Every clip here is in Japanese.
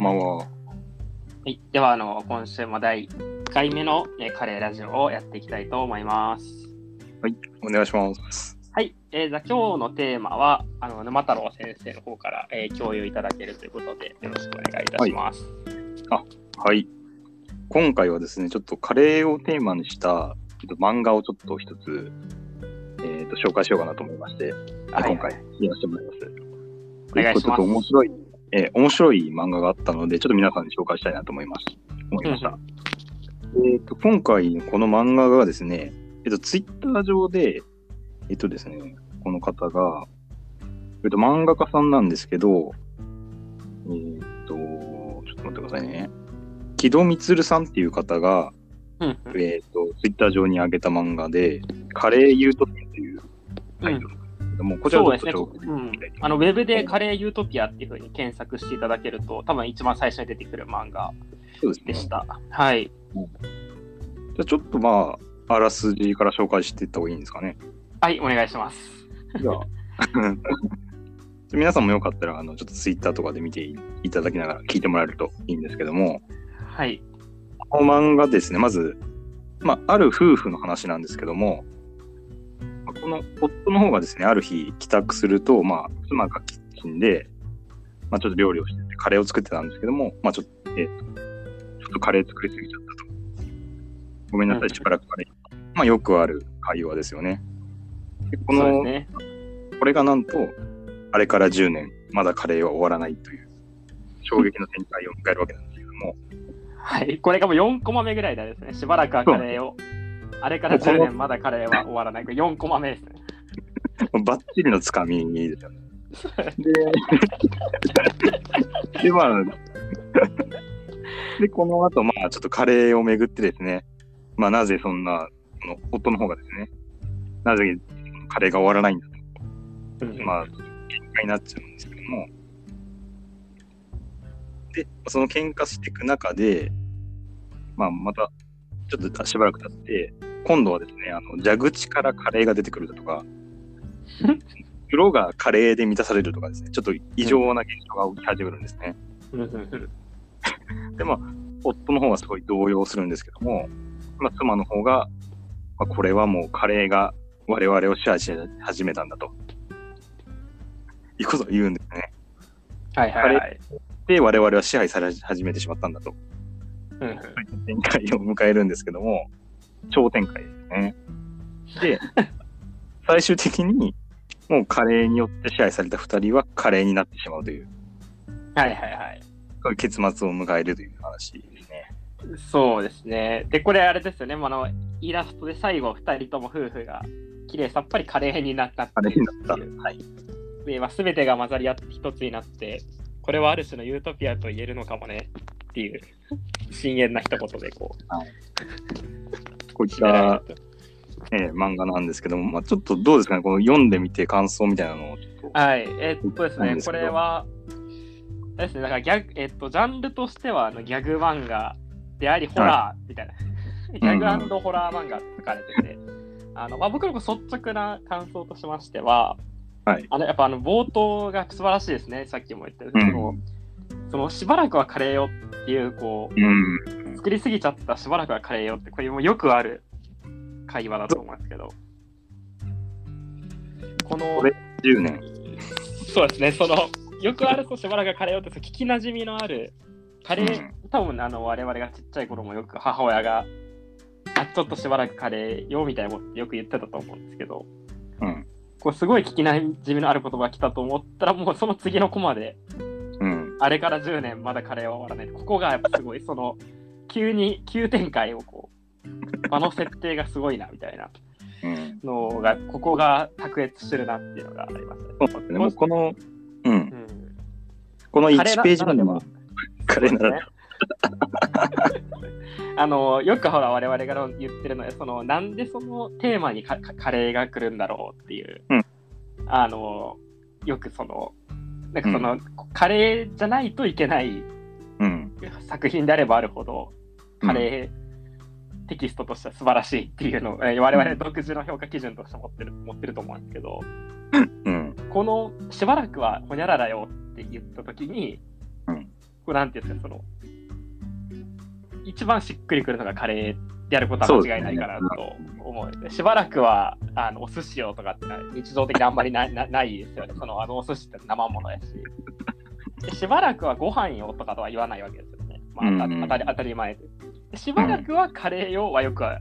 んばんは。はい、ではあの今週も第1回目の、えーカレーラジオをやっていきたいと思います。お願いします。はい、えー、じゃあ今日のテーマはあの沼太郎先生の方から、えー共有いただけるということでよろしくお願いいたします。はい。今回はですね、ちょっとカレーをテーマにしたちょっと漫画をちょっと一つ、えー、と紹介しようかなと思いまして、はい今回言わせてもらいます。お願いしますちょっと面白い、えー面白い漫画があったので、ちょっと皆さんに紹介したいなと思います。思いました。えっ、と、今回この漫画がですね、えっ、と、ツイッター上で、えっ、とですね、この方が、えっ、と、漫画家さんなんですけど、えっ、と、ちょっと待ってくださいね。木戸光さんっていう方が、えっ、と、ツイッター上に上げた漫画で、カレーユートピアというタイトルども、こちらそうですね、ちょっと紹介うんしたいと思いますあのウェブでカレーユートピアっていうふうに検索していただけると、多分一番最初に出てくる漫画でした。はい。じゃあちょっとまあ、あらすじから紹介していった方がいいんですかね。はい、お願いします。じゃあ、皆さんもよかったら、あの、ちょっとツイッターとかで見ていただきながら聞いてもらえるといいんですけども、はい。この漫画ですね、まず、まあ、ある夫婦の話なんですけども、まあこの夫の方がですね、ある日帰宅すると、まあ、妻がキッチンで、まあ、ちょっと料理をしてて、カレーを作ってたんですけども、まあ、ちょっと、えっと、ちょっとカレー作りすぎちゃったと。ごめんなさい、しばらくカレー。まあ、よくある会話ですよね。でこの、ね。これがなんと、あれから10年、まだカレーは終わらないという、衝撃の展開を迎えるわけなんですけども、はい、これがもう4コマ目ぐらいでですね、しばらくはカレーを、あれから10年まだカレーは終わらない。これ4コマ目ですね。バッチリのつかみですよね。で、で、まあ、で、この後、まあ、ちょっとカレーをめぐってですね、まあ、なぜそんな、この夫の方がですね、なぜカレーが終わらないんだと、まあ、喧嘩になっちゃうんですけども、で、その喧嘩していく中で、まあ、また、ちょっとしばらく経って、今度はですね、あの蛇口からカレーが出てくるだとか、風呂がカレーで満たされるとかですね、ちょっと異常な現象が起き始めるんですね。で、まあ、夫の方はすごい動揺するん。ですけども、まあ、妻の方が、まあ、これはもうカレーが我々を支配し始めたん。だと。いうことを言うん。ですね。はいはいはい。で、我々は支配され始めてしまったん。だと。うん。展開を迎えるん。ですけども、超展開ですね。で、最終的に、もうカレーによって支配された二人はカレーになってしまうという、はいはいはい。そういう結末を迎えるという話ですね。そうですね。で、これあれですよね、あのイラストで最後2人とも夫婦が綺麗さっぱりカレーになったってカレーになった。いうはい。で、まあ、全てが混ざり合って一つになって、これはある種のユートピアと言えるのかもねっていう、深淵な一言でこう、こういった。えー漫画なんですけども、まあ、ちょっとどうですかね、この読んでみて感想みたいなのを。はい、えっとですね、これは、ですね、だからギャグ、えっと、ジャンルとしてはあのギャグ漫画であり、ホラーみたいな、ギャグホラー漫画って書かれてて、あのまあ、僕の率直な感想としましては、はい。あのやっぱあの冒頭が素晴らしいですね、さっきも言ったようんそのしばらくはカレーよっていう、こうん。う、作りすぎちゃったしばらくはカレーよって、これもよくある会話だと思うんですけど、このこれ、10年。そうですね、その、よくあるとしばらくカレーをって、聞きなじみのある、カレー、多分あの我々がちっちゃい頃もよく母親が、あちょっとしばらくカレーよみたいなことよく言ってたと思うんですけど、うん。こうすごい聞きなじみのある言葉が来たと思ったら、もうその次のコマで、うん。あれから10年まだカレーは終わらない。ここがやっぱすごい、その、急に急展開をこう、場の設定がすごいなみたいなうん。のが、ここが卓越してるなっていうのがありますね。そうですね。もうこの、うん。うんこのカレー1ページ目では、カレーならでは あのよくほら我々が言ってるのはそのなんでそのテーマにカレーが来るんだろうっていう、うんあのよくそのなんかその、カレーじゃないといけないうん。作品であればあるほどカレーテキストとしては素晴らしいっていうのを、えー我々独自の評価基準として持ってる 持ってると思うんですけどうん。このしばらくはほにゃららよって言った時に、うんうなんていうんですか、その、一番しっくりくるのがカレーであることは間違いないかなと思う。でしばらくはあのお寿司をとかって日常的にあんまりな なないですよね。そのあのお寿司って生ものやし。でしばらくはご飯よとかとは言わないわけですよね。まあ、当たり前でで。しばらくはカレーよはよくあ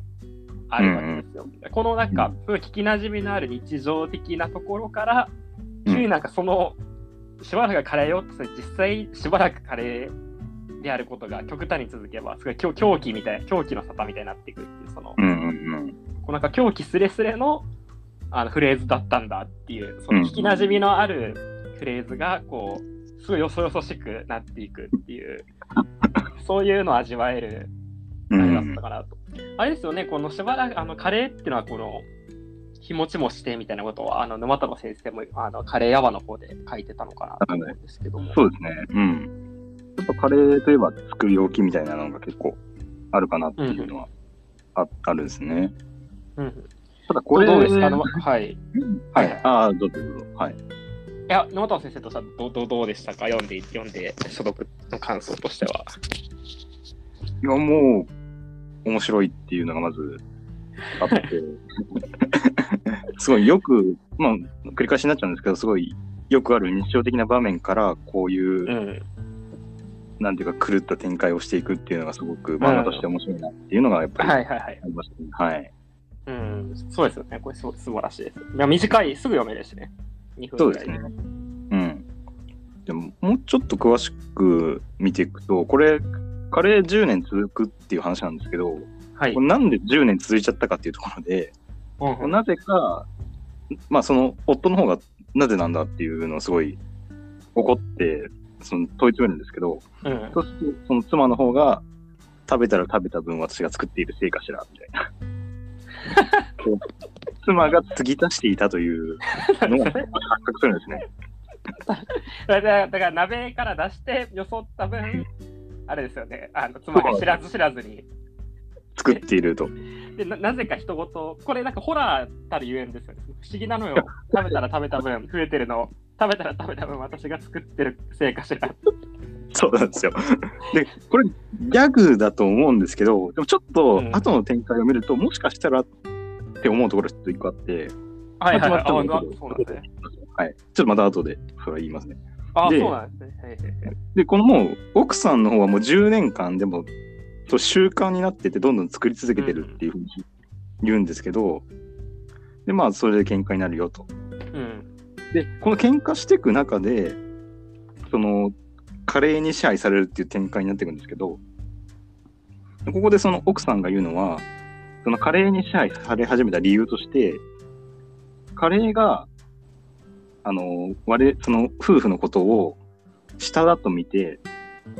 るわけですよ。このなんか、すごい聞きなじみのある日常的なところから、急になんかその、しばらくはカレーよって実際しばらくカレーであることが極端に続けば、すごい狂狂気みたいな、狂気の沙汰みたいになってくるっていう、その、うんうんこうなんか狂気すれすれのあのフレーズだったんだっていう、その聞きなじみのあるフレーズが、こう、すごいよそよそしくなっていくっていう、そういうのを味わえるうん。あれだうんったかなと。あれですよね、このしばらく、あの、カレーっていうのは、この、日持ちもしてみたいなことを、あの、沼太郎先生も、あの、カレーヤワの方で書いてたのかなと思うんですけども。そうですね。うん。やっぱカレーといえば作り置きみたいなのが結構あるかなっていうのはあ,、あるんですね。うん。ただここれれ、どうですか？あのはい。いはい。ああ、どうぞどうぞ。はい。や、沼太郎先生としてはどうどうどうでしたか？読んで、読んで、所読の感想としては。いや、もう、面白いっていうのがまずあって、すごいよく、まあ、繰り返しになっちゃうんですけど、すごいよくある日常的な場面から、こういう、うん。なんていうか、狂った展開をしていくっていうのがすごく漫画として面白いなっていうのがやっぱりあはいはいはい。りましたね。はい。うん。そうですよね。これす素晴らしいです。いや、短い、すぐ読めるしね。2分ぐらいそうですね。うん。でも、もうちょっと詳しく見ていくと、これ、カレー10年続くっていう話なんですけど、はいなんで10年続いちゃったかっていうところで、うんうんなぜか、まあその夫の方がなぜなんだっていうのをすごい怒って、その問い詰めるんですけど、うんそうするとその妻の方が、食べたら食べた分私が作っているせいかしら、みたいな。妻が継ぎ足していたというのが発覚するんですね。だから鍋から出してよそった分、あれですよね、あの妻が知らず知らずに。作っていると。でななぜか人ごと、これなんかホラーたるゆえんですよね。不思議なのよ。食べたら食べた分、増えてるの。食べたら食べた分、私が作ってるせいかしら。そうなんですよ。で、これ、ギャグだと思うんですけど、でもちょっとうん後の展開を見ると、もしかしたらって思うところがちょっと一個あって、はいはいはい。はい。ちょっとまた後でそれは言いますね。あ、でそうなんですね。はいはいはいで、このもう、奥さんの方はもう10年間でも、習慣になってて、どんどん作り続けてるっていうふうに言うんですけど、で、まあ、それで喧嘩になるよと。うん。で、この喧嘩していく中で、その、カレーに支配されるっていう展開になっていくんですけど、ここでその奥さんが言うのは、そのカレーに支配され始めた理由として、カレーが、あの、我々、その夫婦のことを下だと見て、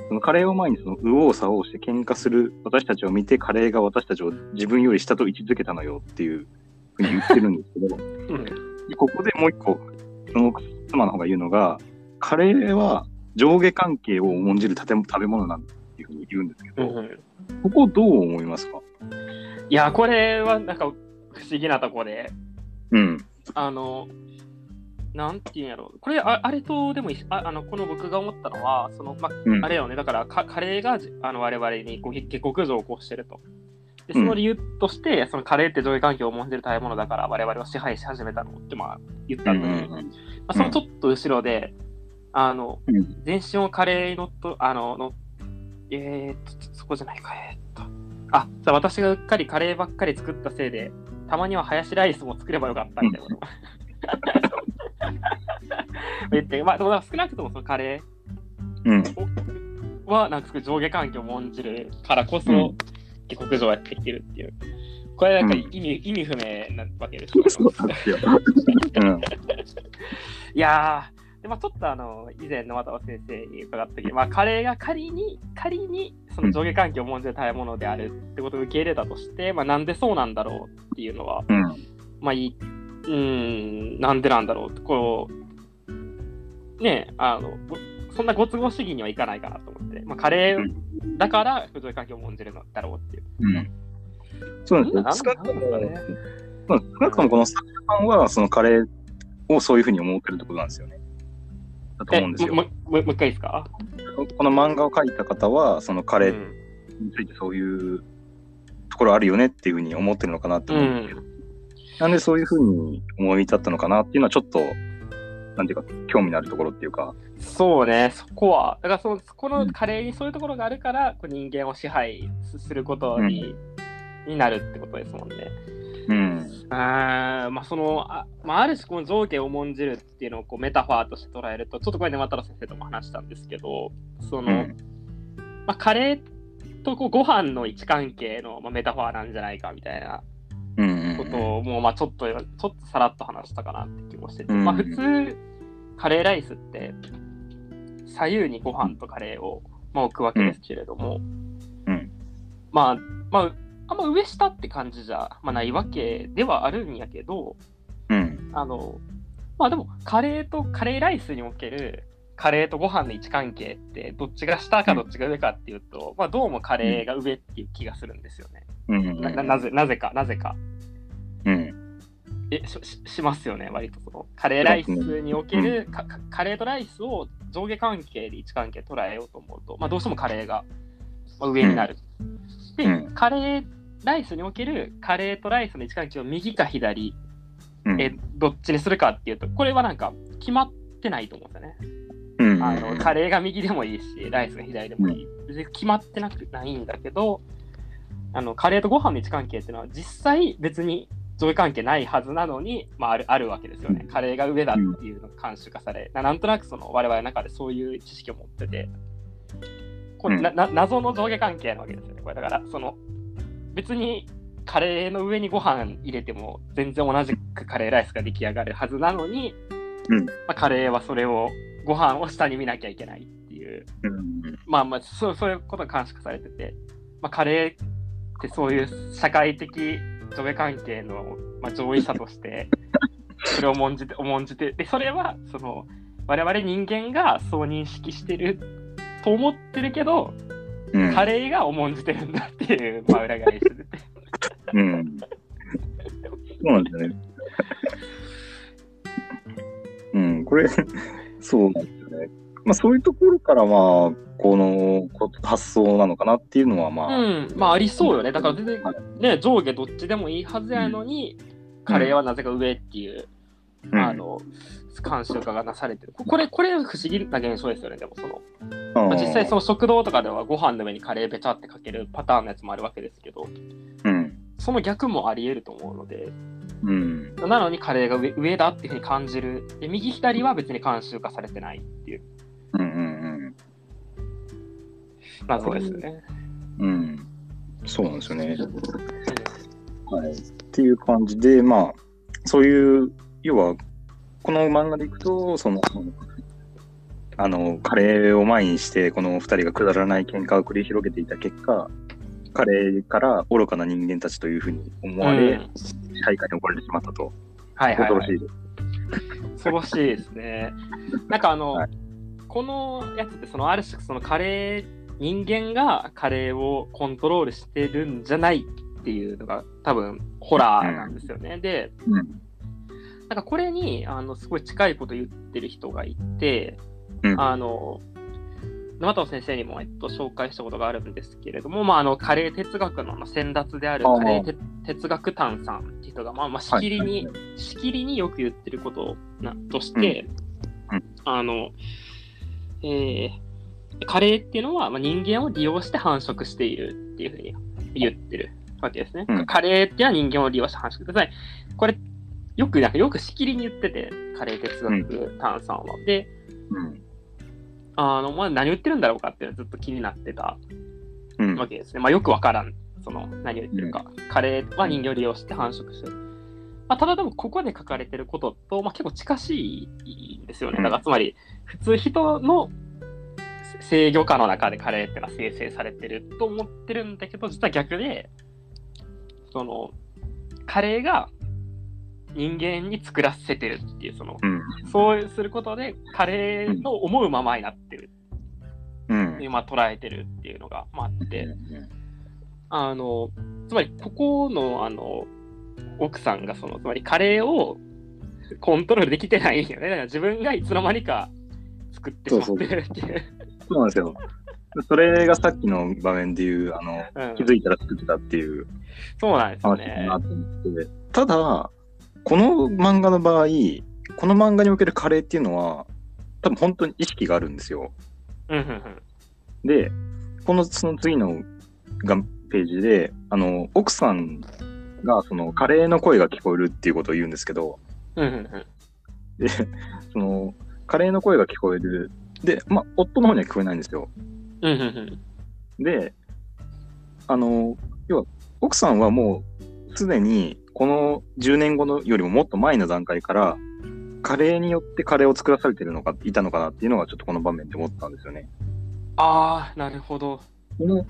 そのカレーを前にその右往左往して喧嘩する私たちを見て、カレーが私たちを自分より下と位置づけたのよっていうふうに言ってるんですけど、うん。でここでもう一個、その妻の方が言うのが、カレーは上下関係を重んじる食べ食べ物なんだっていうふうに言うんですけど、うんここどう思いますか？いや、これはなんか不思議なとこで、うん。あの、なんていうんやろ。これあ、あれとでもああの、この僕が思ったのは、その、まうん。あれよね、だからカカレーがじあの我々にこう下克上を起こしてると。で、その理由として、そのカレーって上下関係を重んじる食べ物だから我々を支配し始めたのってまあ言ったのに、うんうんまあ、そのちょっと後ろで、あの、うん。全身をカレーのと、あの、のえー、っと、そこじゃないか、えー、っと。あ、じゃあ私がうっかりカレーばっかり作ったせいで、たまにはハヤシライスも作ればよかったみたいな。言って、まあ、でも少なくともそのカレうん。ーは、なんか上下関係を重んじるからこそ、うん下克上やってきてるっていう。これなんかうん意味,、意味不明なわけですよ。そうですよ。うん。いやー、でまあ、ちょっとあの以前の渡辺先生に伺った時、まあ、カレーが仮に仮にその上下関係を重んじる食べ物であるってことを受け入れたとして、まあ、なんでそうなんだろうっていうのは、うん。まあいい、うーん、なんでなんだろうって、こう、ねえあの、ごそんなご都合主義にはいかないかなと思って、まあ、カレーだから上下関係を重んじるのだろうっていう。うん。そうなんですねまあ少なくともこの作家さんは、そのカレーをそういうふうに思ってるってことなんですよね。だと思うんですよ。もう一回いいですか？この漫画を描いた方は、そのカレーうんについてそういうところあるよねっていうふうに思ってるのかなって思うんですけど、なんでそういうふうに思い立ったのかなっていうのはちょっと、なんていうか、興味のあるところっていうか、そうね、そこは、だからそのそこのカレーにそういうところがあるから、こう人間を支配することに,、になるってことですもんね。うん。あーまあそのあ,、まあ、ある種この上下を重んじるっていうのをこうメタファーとして捉えるとちょっとこれね渡良先生とも話したんですけどその、うん。まあ、カレーとこうご飯の位置関係の、まあ、メタファーなんじゃないかみたいなうんうんことをもうまあちょっとちょっとさらっと話したかなって気もしてて、うん。まあ普通カレーライスって左右にご飯とカレーを、まあ、置くわけですけれども、うん。まあまああんま上下って感じじゃ、まあ、ないわけではあるんやけどうん。あのまあでもカレーとカレーライスにおけるカレーとご飯の位置関係ってどっちが下かどっちが上かっていうと、まあどうもカレーが上っていう気がするんですよね。なななぜなぜかなぜか。うん。えしししますよね、割とそのカレーライスにおける、かかカレーとライスを上下関係で位置関係捉えようと思うと、まあ、どうしてもカレーがまあ上になる。で、うんカレーライスにおけるカレーとライスの位置関係を右か左、うんえどっちにするかっていうと、これはなんか決まってないと思うんですよね。うんあのカレーが右でもいいし、ライスが左でもいい。別に決まってなくないんだけど、あのカレーとご飯の位置関係っていうのは実際別に上下関係ないはずなのに、まあ、あるあるわけですよね。カレーが上だっていうのが慣習化され、ななんとなくその我々の中でそういう知識を持ってて、これ、うん。なな謎の上下関係なわけですよね。これだから、その別にカレーの上にご飯入れても全然同じくカレーライスが出来上がるはずなのに、うん。まあ、カレーはそれをご飯を下に見なきゃいけないっていう、うん。まあまあそうそういうことが監視化されてて、まあ、カレーってそういう社会的上下関係の、まあ、上位者として それを重んじて重んじてでそれはその我々人間がそう認識してると思ってるけど、うんカレーが重んじてるんだっていう、まあ、裏返してて。うん。そうなんですよね。うん、これ、そう。まあ、そういうところから、まあ、このこ発想なのかなっていうのは、まあ、うん、まあありそうよね。だから全然はね、上下どっちでもいいはずやのに、カレーはなぜか上っていう、うんあの、慣習化がなされてる。これ、これ不思議な現象ですよね、でもその。まあ、実際その食堂とかではご飯の上にカレーべちゃってかけるパターンのやつもあるわけですけど、うん。その逆もあり得ると思うので、うん。なのにカレーが上上だっていうふうに感じる。で、右左は別に慣習化されてないっていううん。うん。謎ですよね。うん。うん。そうなんですよね。はい。っていう感じで、まあ、そういう、要は、この漫画でいくと、その、あの、カレーを前にして、この二人がくだらない喧嘩を繰り広げていた結果、カレーから愚かな人間たちというふうに思われ、うん支配下に置かれてしまったと。はいはい、はい恐ろし。いです。恐ろしいですね。なんかあの、はいこのやつってそのある種そのカレー人間がカレーをコントロールしてるんじゃないっていうのが多分ホラーなんですよね。でうん。なんかこれにあのすごい近いこと言ってる人がいて、うんあの沼藤先生にも、えっと、紹介したことがあるんですけれども、まあ、あのカレー哲学の先達であるカレーて哲学炭さんっていう人が、まあまあ、しきりに、しきりによく言ってることなとして、うんうんあの、えーカレーっていうのは、まあ、人間を利用して繁殖しているっていうふうに言ってるわけですね。うんカレーっていうのは人間を利用して繁殖ください。これ、よく、なんかよくしきりに言ってて、カレー哲学炭さんは。で、うん。あの、まあ、何言ってるんだろうかっていうのはずっと気になってたうん。わけですね。まあ、よくわからん、その、何を言ってるか。カレーは人間を利用して繁殖してる。まあ、ただでも、ここで書かれてることと、まあ、結構近しいんですよね。だから、つまり、普通人の制御下の中でカレーってのは生成されてると思ってるんだけど、実は逆で、その、カレーが人間に作らせてるっていう、その、うん。そうすることで、カレーの思うままになってるうん。でまあ、捉えてるっていうのが、まあ、あって、あの、つまり、ここの、あの、奥さんが、その、つまり、カレーをコントロールできてないんよね。だから自分がいつの間にか、作ってしまってるっていう。そうなんですよ。それがさっきの場面でいう、あの、うん気づいたら作ってたっていうそうなんですねな。と思って、ただ、この漫画の場合、この漫画におけるカレーっていうのは、多分本当に意識があるんですよ。うんうんうんで、このその次のがページで、あの、奥さんがそのカレーの声が聞こえるっていうことを言うんですけど、うんうんうんで、その、カレーの声が聞こえる。で、まあ、夫の方には聞こえないんですよ。うんうんうんで、あの、要は、奥さんはもう、すでに、この10年後のよりももっと前の段階から、カレーによってカレーを作らされてるのか、いたのかなっていうのが、ちょっとこの場面で思ったんですよね。ああ、なるほど。この、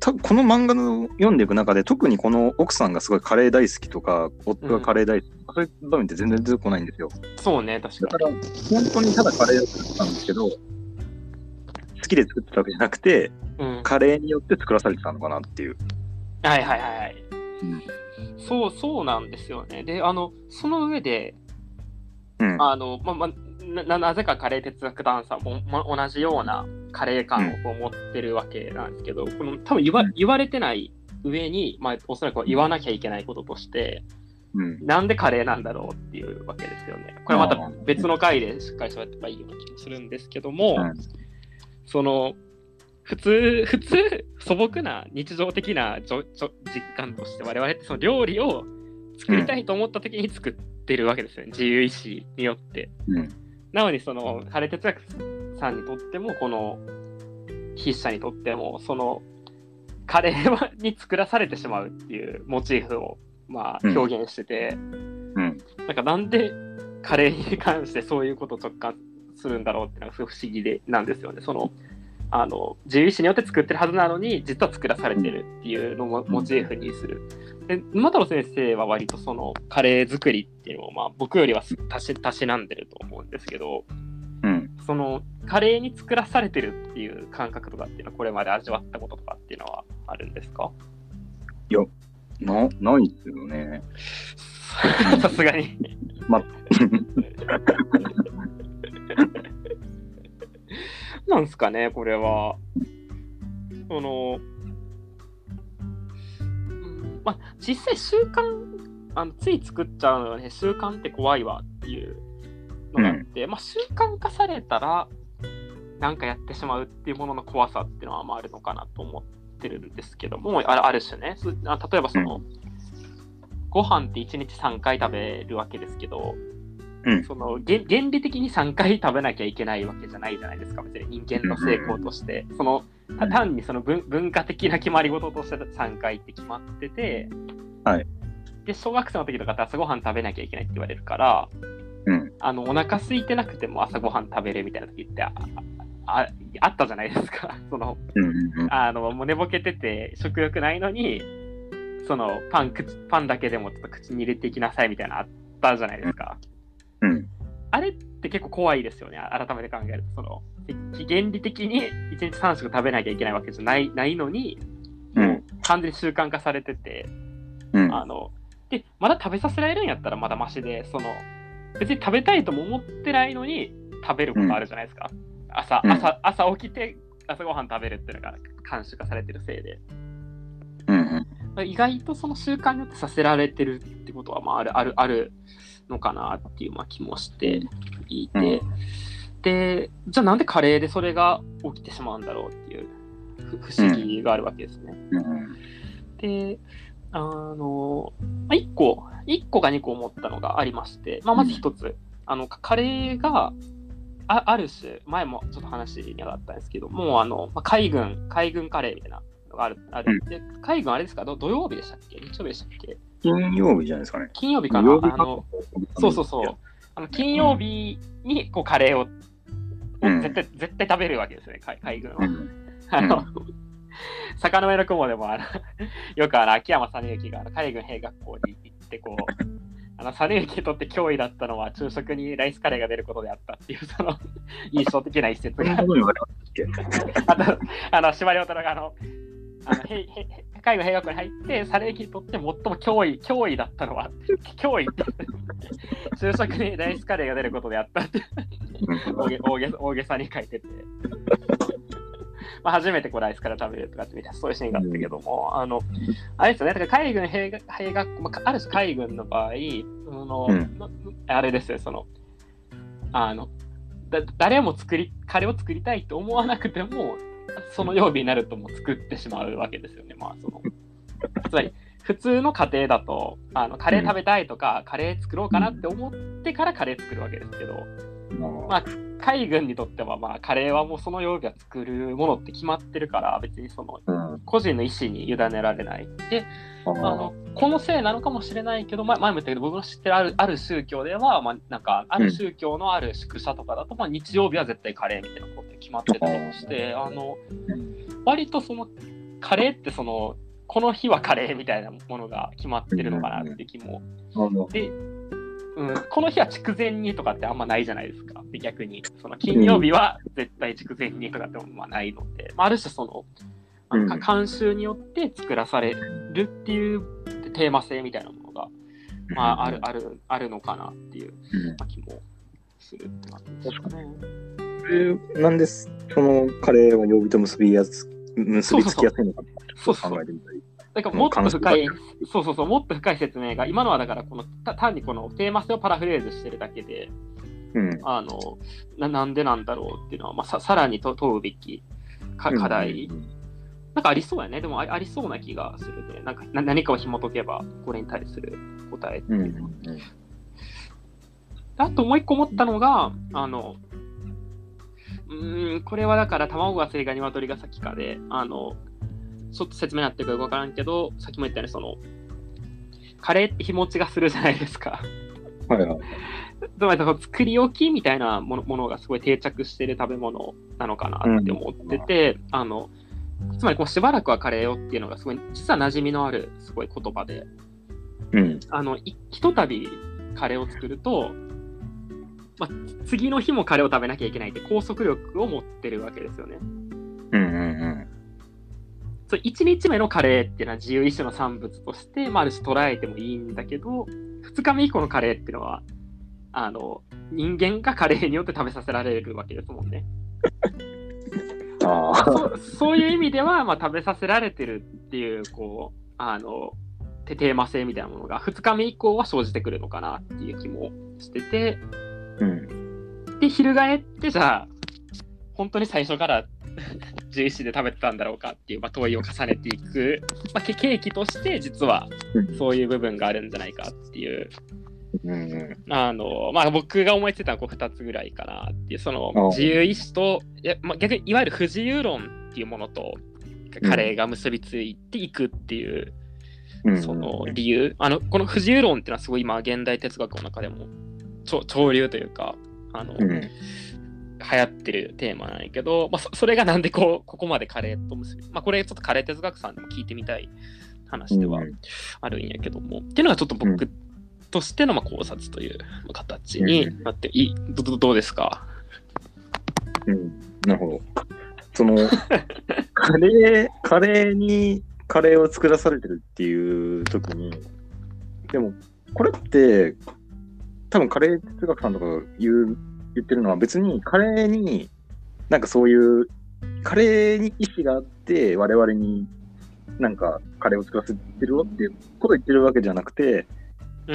たこの漫画の読んでいく中で、特にこの奥さんがすごいカレー大好きとか、夫がカレー大好きとか、そういう場面って全然出てこないんですよ。そうね、確かだから、本当にただカレーを作ってたんですけど、好きで作ってたわけじゃなくて、に。うん。カレーによって作らされてたのかなっていう。はいはいはいはい。うんそう、そうなんですよね。で、あの、その上で、うん。あの、ま、ま、ななぜかカレー哲学ダンサーも、ま、同じようなカレー感を持ってるわけなんですけど、この多分言わ言われてない上に、まあ、おそらく言わなきゃいけないこととして、うん。なんでカレーなんだろうっていうわけですよね。これまた別の回でしっかり喋ってばいいような気もするんですけども、うんその、普通、普通、素朴な日常的なじょじょ実感として我々ってその料理を作りたいと思った時に作ってるわけですよね。自由意志によって。うん。なのにその、ハレ哲学さんにとっても、この筆者にとっても、その、カレーはに作らされてしまうっていうモチーフを、まあ、うん表現してて、うん。なんかなんでカレーに関してそういうことを直感するんだろうっていうのがすごい不思議でなんですよね。そのあの自由意志によって作ってるはずなのに実は作らされてるっていうのをモチーフにする。で沼太郎先生は割とそのカレー作りっていうのを、まあ、僕よりはたしたしなんでると思うんですけどうん。そのカレーに作らされてるっていう感覚とかっていうのはこれまで味わったこととかっていうのはあるんですか？な、ないですよね。さすがに。ま なんすかね、これは。その、うんまあ、実際習慣、あのつい作っちゃうのよね、習慣って怖いわっていうのがあって、まあ、習慣化されたら、なんかやってしまうっていうものの怖さっていうのはまああるのかなと思ってるんですけども、あある種ね、例えばその、ご飯って1日3回食べるわけですけど、うんその原原理的に3回食べなきゃいけないわけじゃないじゃないですか、別に人間の成功として。そのた単にその文文化的な決まり事として3回って決まってて、はいで小学生の時とかって朝ごはん食べなきゃいけないって言われるから、うん。あのお腹空いてなくても朝ごはん食べるみたいな時ってあああったじゃないですか。そのうん。うん。うん。あのもう寝ぼけてて食欲ないのにそのパン口パンだけでもちょっと口に入れていきなさいみたいなのあったじゃないですか。うん。あれって結構怖いですよね、改めて考えると。その原理的に1日3食食べなきゃいけないわけじゃないないのに、うん完全に習慣化されてて、うん。あのでまだ食べさせられるんやったらまだマシで、その別に食べたいとも思ってないのに食べることあるじゃないですか。朝うん朝朝起きて朝ごはん食べるっていうのが慣習化されてるせいで。うん。意外とその習慣によってさせられてるってことは、まあ、あるあるあるのかなっていうまあ気もしていて、でじゃあなんでカレーでそれが起きてしまうんだろうっていうふ不思議があるわけですね。うん。であのまあ1個1個か2個思ったのがありまして、まあ、まず1つ、あのカレーがあある種前もちょっと話に上がったんですけどもうあの、まあ、海軍海軍カレーみたいなのがあるある、で海軍あれですか？ど土曜日でしたっけ？日曜日でしたっけ？金曜日じゃないですかね。金曜日かなあのそうそうそう。あの金曜日にこうカレーを、うん絶対絶対食べるわけですね、海海軍は。うん。あの、坂の上の雲でもあの よくあの秋山実之があの海軍兵学校に行ってこう、あの実之にとって脅威だったのは昼食にライスカレーが出ることであったっていうその印象的な一節が あと、あの、司馬遼太郎が、あの、あのへへへ海軍兵学校に入って、サレーキにとって最も脅威、脅威だったのは、脅威って、昼食にライスカレーが出ることであったって。大げ大げ大げさに書いてて。まあ初めてこうライスから食べるとかってみたいなそういうシーンがあったけども、あの、あれですよね、だから海軍兵が兵学校、まあ、ある種海軍の場合、その、うんまあれですよ、その、あの、だ誰も作り、カレーを作りたいと思わなくても、その曜日になるともう作ってしまうわけですよね。まあ、その、つまり、普通の家庭だとあのカレー食べたいとか、カレー作ろうかなって思ってからカレー作るわけですけど、まあ、海軍にとっては、まあ、カレーはもうその曜日は作るものって決まってるから別にそのうん。個人の意思に委ねられない。でああのこのせいなのかもしれないけど、ま、前も言ったけど僕の知ってるあるある宗教では、まあ、なんかある宗教のある宿舎とかだと、まあ、日曜日は絶対カレーみたいなことで決まってたりもしてあの割とそのカレーってそのこの日はカレーみたいなものが決まってるのかなって気も。で、うん、この日は筑前煮とかってあんまないじゃないですか。で逆に。その金曜日は絶対筑前煮とかってもまあないので、まあ、ある種そのあのうん慣習によって作らされるっていうテーマ性みたいなものが、まあ、あるあるあるのかなっていううんまあ気もするって感じですかね。これなんですそのカレーは曜日と結びやす結びつきやすいのかそうそう考えてみたり。だからもっと深い、そうそうそう、もっと深い説明が、今のはだからこの、た単にこのテーマ性をパラフレーズしてるだけで、うん。あのななんでなんだろうっていうのは、まあ、ささらにと問うべきか課題、なんかありそうやね。でもあありそうな気がするね。なんかな何かを紐解けば、これに対する答えってうん。いうの。あともう一個思ったのが、あの、うーん、これはだから卵が先か鶏が先かで、あの、ちょっと説明になってるかよくわからんけど、さっきも言ったように、その、カレーって日持ちがするじゃないですか。はいはい。つまり作り置きみたいなものものがすごい定着してる食べ物なのかなって思ってて、あの、つまりこうしばらくはカレーをっていうのがすごい、実は馴染みのあるすごい言葉で、うん。あの、いひとたびカレーを作ると、まあ、次の日もカレーを食べなきゃいけないって拘束力を持ってるわけですよね。うんうんそう1日目のカレーっていうのは自由意志の産物として、まあ、ある種捉えてもいいんだけど、2日目以降のカレーっていうのは、あの、人間がカレーによって食べさせられるわけですもんね。うん。ああ。そうそういう意味では、まあ、食べさせられてるっていう、こう、あの、テテーマ性みたいなものが2日目以降は生じてくるのかなっていう気もしてて、うん。で、翻って、じゃあ、本当に最初から獣医師で食べてたんだろうかっていう、まあ、問いを重ねていく、まあ、け契機として、実はそういう部分があるんじゃないかっていう、うんうん。あの、まあ、僕が思いついたのはこう2つぐらいかなっていう、その自由意志と、いやまあ、逆にいわゆる不自由論っていうものと、カレーが結びついていくっていう、うん。その理由、あのこの不自由論っていうのはすごい今現代哲学の中でも超潮流というかあの、うん。流行ってるテーマなんやけど、まあ、そそれがなんでこうここまでカレーと結び、まあ、これちょっとカレー哲学さんでも聞いてみたい話ではあるんやけども、っていうのがちょっと僕としてのまあ考察という形になって、いいどどどうですか？うん。なるほど。その、カレー、カレーにカレーを作らされてるっていう時に、でも、これって、多分カレー哲学さんとかが言う、言ってるのは別にカレーに、なんかそういう、カレーに意志があって、我々になんかカレーを作らせてるよっていうことを言ってるわけじゃなくて、うん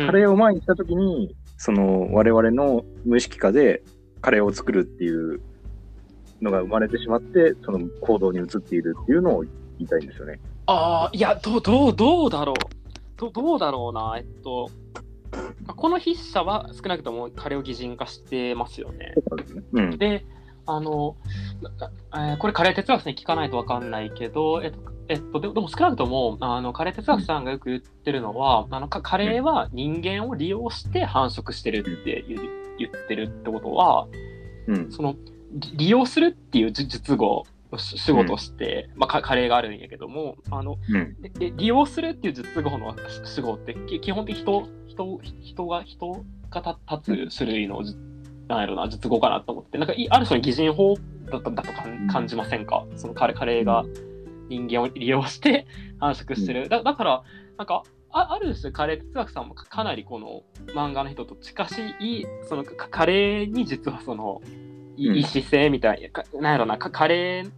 カレーを前にしたときに、その我々の無意識化でカレーを作るっていうのが生まれてしまって、その行動に移っているっていうのを言いたいんですよね。ああ、いや、どう、どう、どうだろう。どどうだろうな。えっと、まあこの筆者は少なくともカレーを擬人化してますよね。そうですね。うん。で、あの、なえーこれカレー哲学さんに聞かないとわかんないけど、えっと、えっと、ででも少なくともあのカレー哲学さんがよく言ってるのは、あのかカレーは人間を利用して繁殖してるって言ってるってことは、うん。そのり利用するっていうじ述語し主語として、まあ、かカレーがあるんやけどもあのうん。でで利用するっていう述語のし主語ってき基本的に人人人が人が立つ種類のじなんやろな述語かなと思って。なんかいある種の擬人法だとだと感感じませんか？そのカレカレーが人間を利用して繁殖してる、だだからなんかあある種カレー哲学さんもかかなりこの漫画の人と近しいそのかカレーに実はそのいうん。い姿勢みたいな、かなんやろなかカレー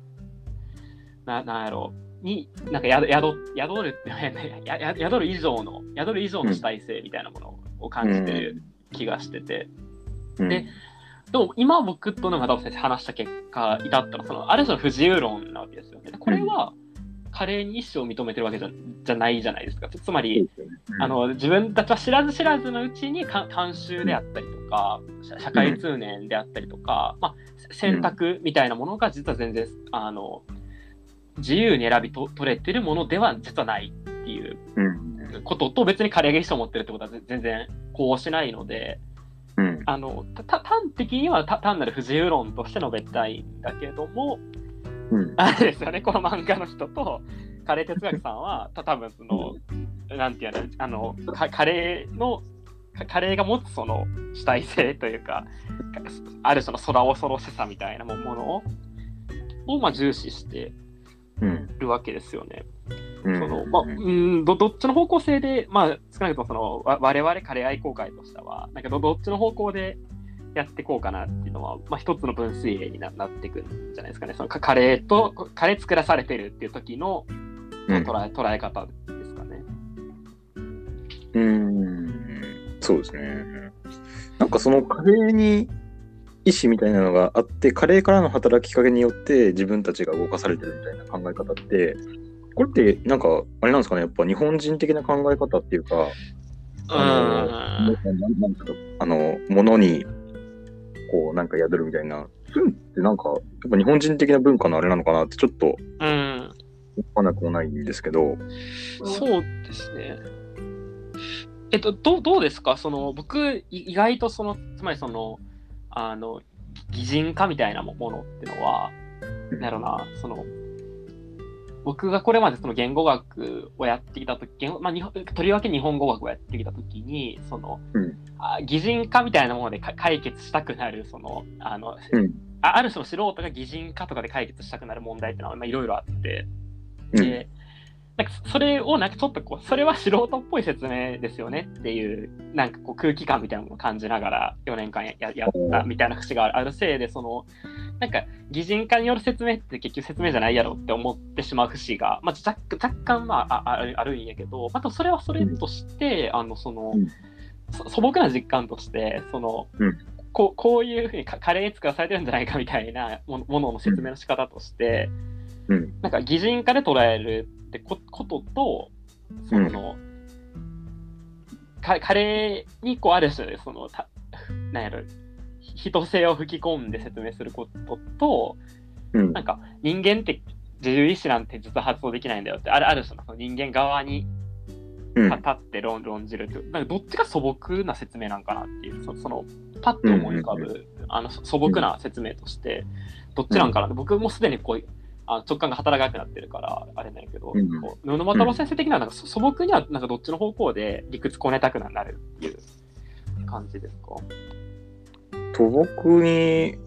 ななんやろになんか宿宿宿るってやや宿る以上の宿る以上の主体性みたいなものを感じてる気がしてて、うんででも今僕と沼田先生話した結果至ったらそのある種の不自由論なわけですよね。でこれはカレーに意思を認めてるわけじゃじゃないじゃないですか。つまり、あの自分たちは知らず知らずのうちにか慣習であったりとか社社会通念であったりとか、まあ、選択みたいなものが実は全然あの自由に選びと取れてるものでは実はないっていううん。ことと別にカレーが意思を持ってるってことはぜ全然こうしないのでうん。あのたた端的にはた単なる不自由論として述べたいんだけどもうん。あれですよね。この漫画の人とカレー哲学さんはた多分そのなんていうのあのかカレーのかカレーが持つその主体性というかある種の空恐ろしさみたいなものををまあ重視してうん。るわけですよね。うんそのまあ、うんどどっちの方向性で、まあ、少なくともそのわ我々カレー愛好会としては、なんかどどっちの方向でやっていこうかなっていうのは、まあ、一つの分水嶺にななっていくんじゃないですかね。そのかカレーと、カレー作らされてるっていう時のうん捉え,、捉え方ですかね。うんそうですね。なんかそのカレーに意思みたいなのがあって、カレーからの働きかけによって自分たちが動かされてるみたいな考え方って、これってなんかあれなんですかね、やっぱ日本人的な考え方っていうか、あのものにこうなんか宿るみたいな、そういうのってなんかやっぱ日本人的な文化のあれなのかなってちょっとうん、思わなくもないんですけど、そうですね。えっと、どうどうですかその僕、い意外とその、つまりその、あの、擬人化みたいなものっていうのは、なんやろな、その、僕がこれまでその言語学をやってきたとき、言語まあ、日本とりわけ日本語学をやってきたときに、その、うん。あ擬人化みたいなものでか解決したくなる、その、あの、うん。あある種の素人が擬人化とかで解決したくなる問題っていうのは、まあ、いろいろあって、うん。で、なんかそれをなんかちょっとこう、それは素人っぽい説明ですよねっていう、なんかこう空気感みたいなものを感じながら4年間やったみたいな節があるせいで、その、なんか擬人化による説明って結局説明じゃないやろって思ってしまう節が、まあ、若若干、まあ、ああるあるんやけど、あとそれはそれとして、あのその、素朴な実感として、その、うん。こうこういうふうにカカレー作らされてるんじゃないかみたいなものものの説明の仕方として、うん。なんか擬人化で捉えるってこことと、その、かカレーにこうある種、その、たなんやろ、人性を吹き込んで説明することと、うん。なんか人間って自由意志なんて実は発動できないんだよって、あるある種のその人間側にうん。立って論論じるっていう、なんかどっちが素朴な説明なんかなっていう、そそのパッと思い浮かぶ、うん。あの素朴な説明として、どっちなんかなって、僕もすでにこうあの直感が働かなくなってるから、あれなんやけど、うん。こう野間太郎先生的にはなんか素素朴にはなんかどっちの方向で理屈こねたくなるっていう感じですか？と僕に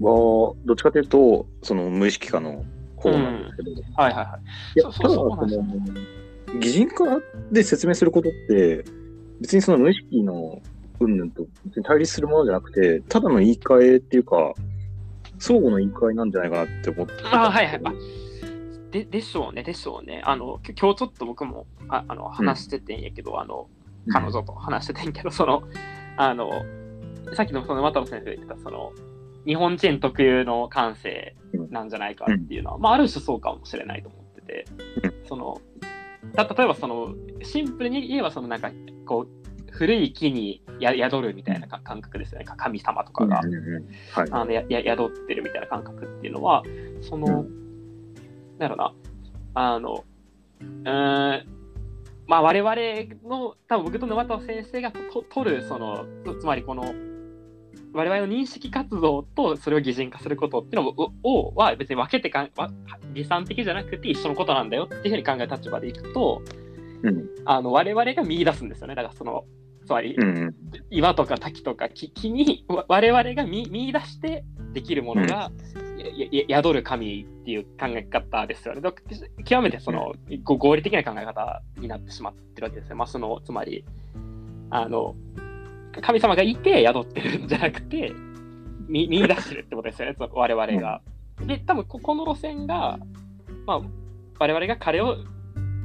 は、どっちかというと、その無意識化の方なんですけど、はいはいはい。いやそうそうそう擬人化で説明することって、別にその無意識の云々と別に対立するものじゃなくて、ただの言い換えっていうか、相互の言い換えなんじゃないかなって思ってあはいはい。あででしょうね、でしょうね。あのき今日ちょっと僕もああの話しててんやけど、あの彼女と話しててんけど、その、あの、さっきのその渡野先生が言ってた、その、日本人特有の感性なんじゃないかっていうのは、まあ、ある種そうかもしれないと思ってて、その、た例えばその、シンプルに言えば、そのなんか、こう、古い木にや宿るみたいなか感覚ですよね、か神様とかが。うんうんうんはい。あのやや宿ってるみたいな感覚っていうのは、その、うなんだろうな、あの、うーん、まあ我々の、多分僕と沼田先生がと取る、その、つつまりこの、我々の認識活動とそれを擬人化することっていうのををは別に分けてか理算的じゃなくて一緒のことなんだよっていうふうに考える立場でいくと、うんあの我々が見出すんですよね。だからその、つまり、うんうん岩とか滝とか木木にわ我々が見見出してできるものが、や宿る神っていう考え方ですよね。極めてその、合理的な考え方になってしまってるわけですね。まあ、そのつまりあの神様がいて宿ってるんじゃなくて見見出してるってことですよね、我々が。で、多分ここの路線が、まあ、我々が彼を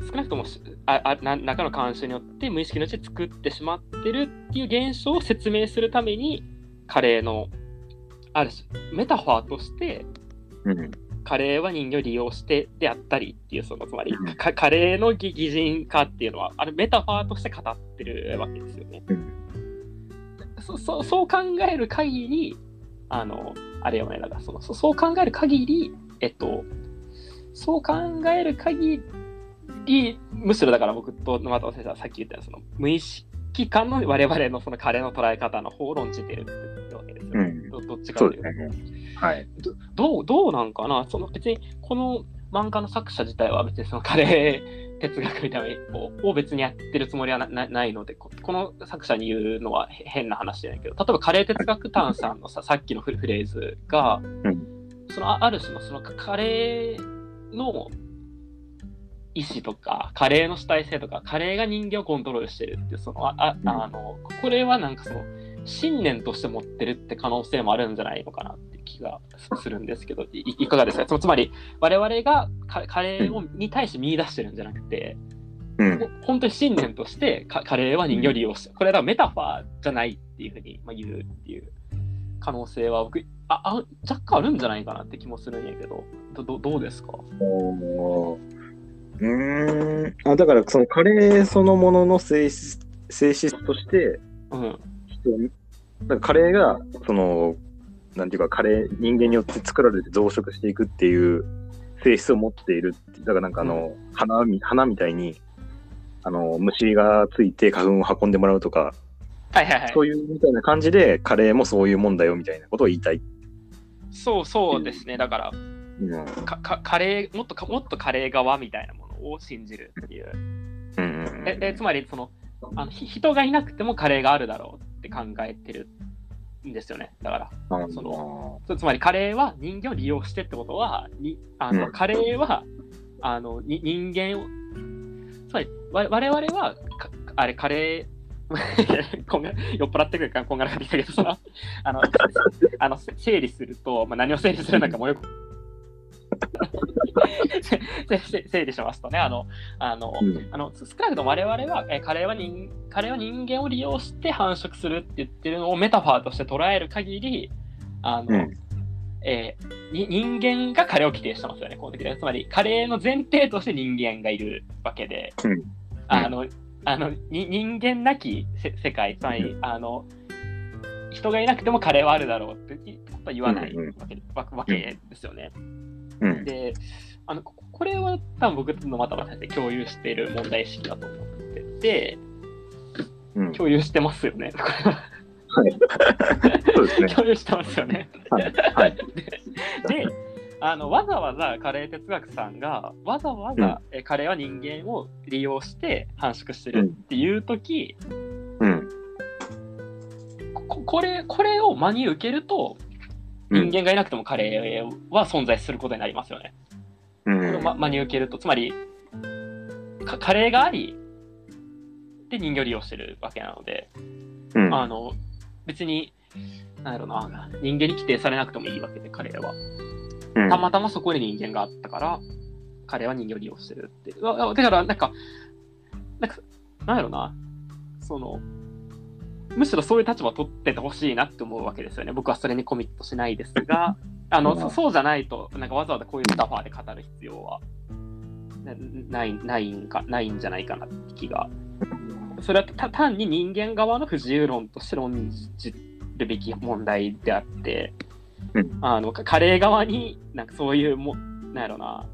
少なくともああ何らかの慣習によって無意識のうち作ってしまってるっていう現象を説明するためにカレーのある種メタファーとして、うん、カレーは人形を利用してであったりっていうそのつまり、うん、カレーの擬人化っていうのはあれメタファーとして語ってるわけですよね。うん、そそそう考える限りあのあれよねだからそのそう考える限りえっとそう考える限りむしろだから僕と沼田先生はさっき言ったようにその無意識感の我々のそのカレーの捉え方の方を論じてるってわけですよ、ね、うん、どどっちかというと。はいどう、どうなんかなその別に、この漫画の作者自体は別にそのカレー哲学みたいなのを別にやってるつもりはないのでこ、この作者に言うのは変な話じゃないけど、例えばカレー哲学探さんのささっきのフレーズが、うん、そのある種のそのカレーの意思とか、カレーの主体性とか、カレーが人間をコントロールしてるっていう、そのあああのこれはなんかその、信念として持ってるって可能性もあるんじゃないのかなって気がするんですけど、いいかがですか？つまり、我々がカレーをに対して見出してるんじゃなくて、うん、本当に信念としてカレーは人形利用して、これはメタファーじゃないっていうふうに言うっていう可能性は僕ああ若干あるんじゃないかなって気もするんやけど、どどうですか？うん。あだからそのカレーそのものの性質性質として、うん、なんかカレーが、その、なんていうか、カレー、人間によって作られて増殖していくっていう性質を持っているだからなんかあの、うん、花花みたいに、あの、虫がついて花粉を運んでもらうとか、はいはいはい、そういうみたいな感じで、カレーもそういうもんだよみたいなことを言いたい。そうそうですね。だから、うん、かかカレーもっともっとカレー側みたいなものを信じるっていう。うん、ええつまりそのあの人がいなくてもカレーがあるだろうって考えてるんですよね。だから、そのつまりカレーは人間を利用してってことは、にあの、うん、カレーはあのに人間を、つまり我々はあれカレー こんが酔っ払ってくるからこんがらがってきたけど、そのあの あの整理すると、まあ、何を整理するのかもよく 整理しますとね、あの、あの、うん、あの少なくとも我々は、えカレーは人、カレーは人間を利用して繁殖するって言ってるのをメタファーとして捉える限り、あの、うん、えー、人間がカレーを規定してますよね、この時で。つまり、カレーの前提として人間がいるわけで、うん、あの、あの人間なき世界、つまり、あの、人がいなくてもカレーはあるだろうって言わないわけ,、わけですよね。うん、であのこれは多分僕のまたまた共有している問題意識だと思ってて、うん、共有してますよね。はい。そうですね。共有してますよね。はい。はい、であのわざわざカレー哲学さんがわざわざ、うん、えカレーは人間を利用して繁殖してるっていう時、うん、ここれこれを真に受けると人間がいなくてもカレーは存在することになりますよね。うん、ま、真に受けると、つまり、カレーがあり、で人形利用してるわけなので、うん、あの別に、なんやろな、人間に規定されなくてもいいわけで、カレーは。うん、たまたまそこに人間があったから、カレーは人形利用してるって。だから、なんか、なんか、なんやろな、その、むしろそういう立場を取っててほしいなって思うわけですよね。僕はそれにコミットしないですが、あの、そうじゃないと、なんかわざわざこういうメタファーで語る必要はないないんかないんじゃないかなって気が。それは単に人間側の不自由論として論じるべき問題であって、あのカレー側になんかそういうも、なんやろな、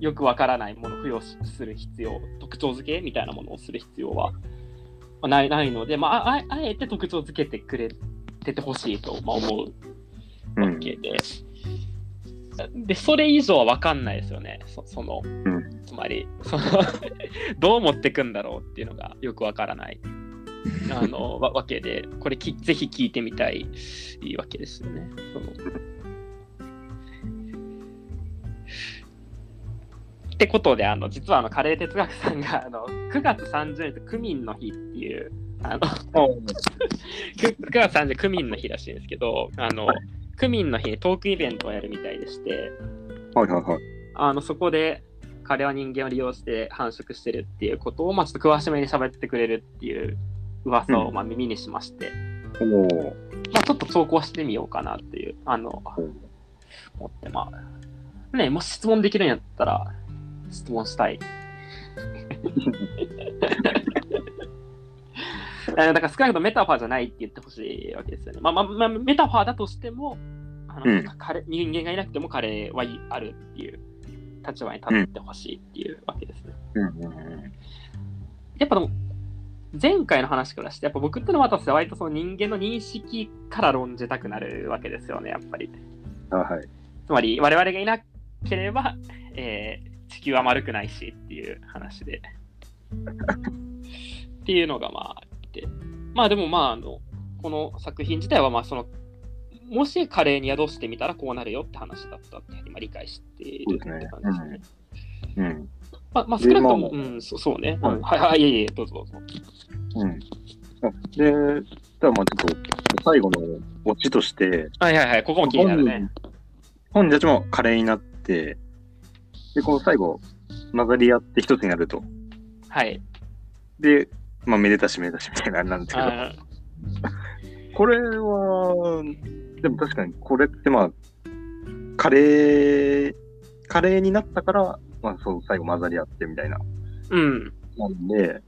よくわからないものを付与する必要、特徴付けみたいなものをする必要はないないので、まあ、ああえて特徴づけてくれててほしいと、まあ、思う。わけで、うん、で、それ以上は分かんないですよね、そその、うん、つまり、その どう持ってくんだろうっていうのがよく分からない。あのわわけで、これきぜひ聞いてみたいいいわけですよね。そのってことで、あの実はあのカレー哲学さんがあの9月30日、クミンの日っていう、あの 9, 月30日、クミンの日らしいんですけど、あの、はいクミンの日にトークイベントをやるみたいでして、はいはいはい。あのそこでカレーは人間を利用して繁殖してるっていうことを、まあ、ちょっと詳しめに喋ってくれるっていう噂をうんまあ耳にしまして、おお。まあ、ちょっと投稿してみようかなっていう、あの、思って、まあ、ね、もし質問できるんやったら、質問したい。えだから少なくともメタファーじゃないって言ってほしいわけですよね。まあまあ、まあ、メタファーだとしても、あのうんカレー人間がいなくてもカレーはいあるっていう立場に立ってほしいっていうわけですね。うんうんうん。やっぱでも、前回の話からして、やっぱ僕ってのは私は割とその人間の認識から論じたくなるわけですよね、やっぱり。あはい。つまり、我々がいなければ、えー地球は丸くないしっていう話で。っていうのがまああって。まあでもまあ、あの、この作品自体はまあその、もしカレーに宿してみたらこうなるよって話だったって今理解しているって感じですね。うん。まあ、まあ少なくとも、でうん、そそうね。はいうんはいはい、いえいえ、どうぞどうぞ。うん。あで、ではまあちょっと最後のオチとして、はいはいはい、ここも気になるね。本人たちもカレーになって、で、この最後、混ざり合って一つになると。はい。で、まあ、めでたしめでたしみたいなあれなんですけど、あこれは、でも確かにこれってまあ、カレー、カレーになったから、まあそう、最後混ざり合ってみたいな。うん。なんで、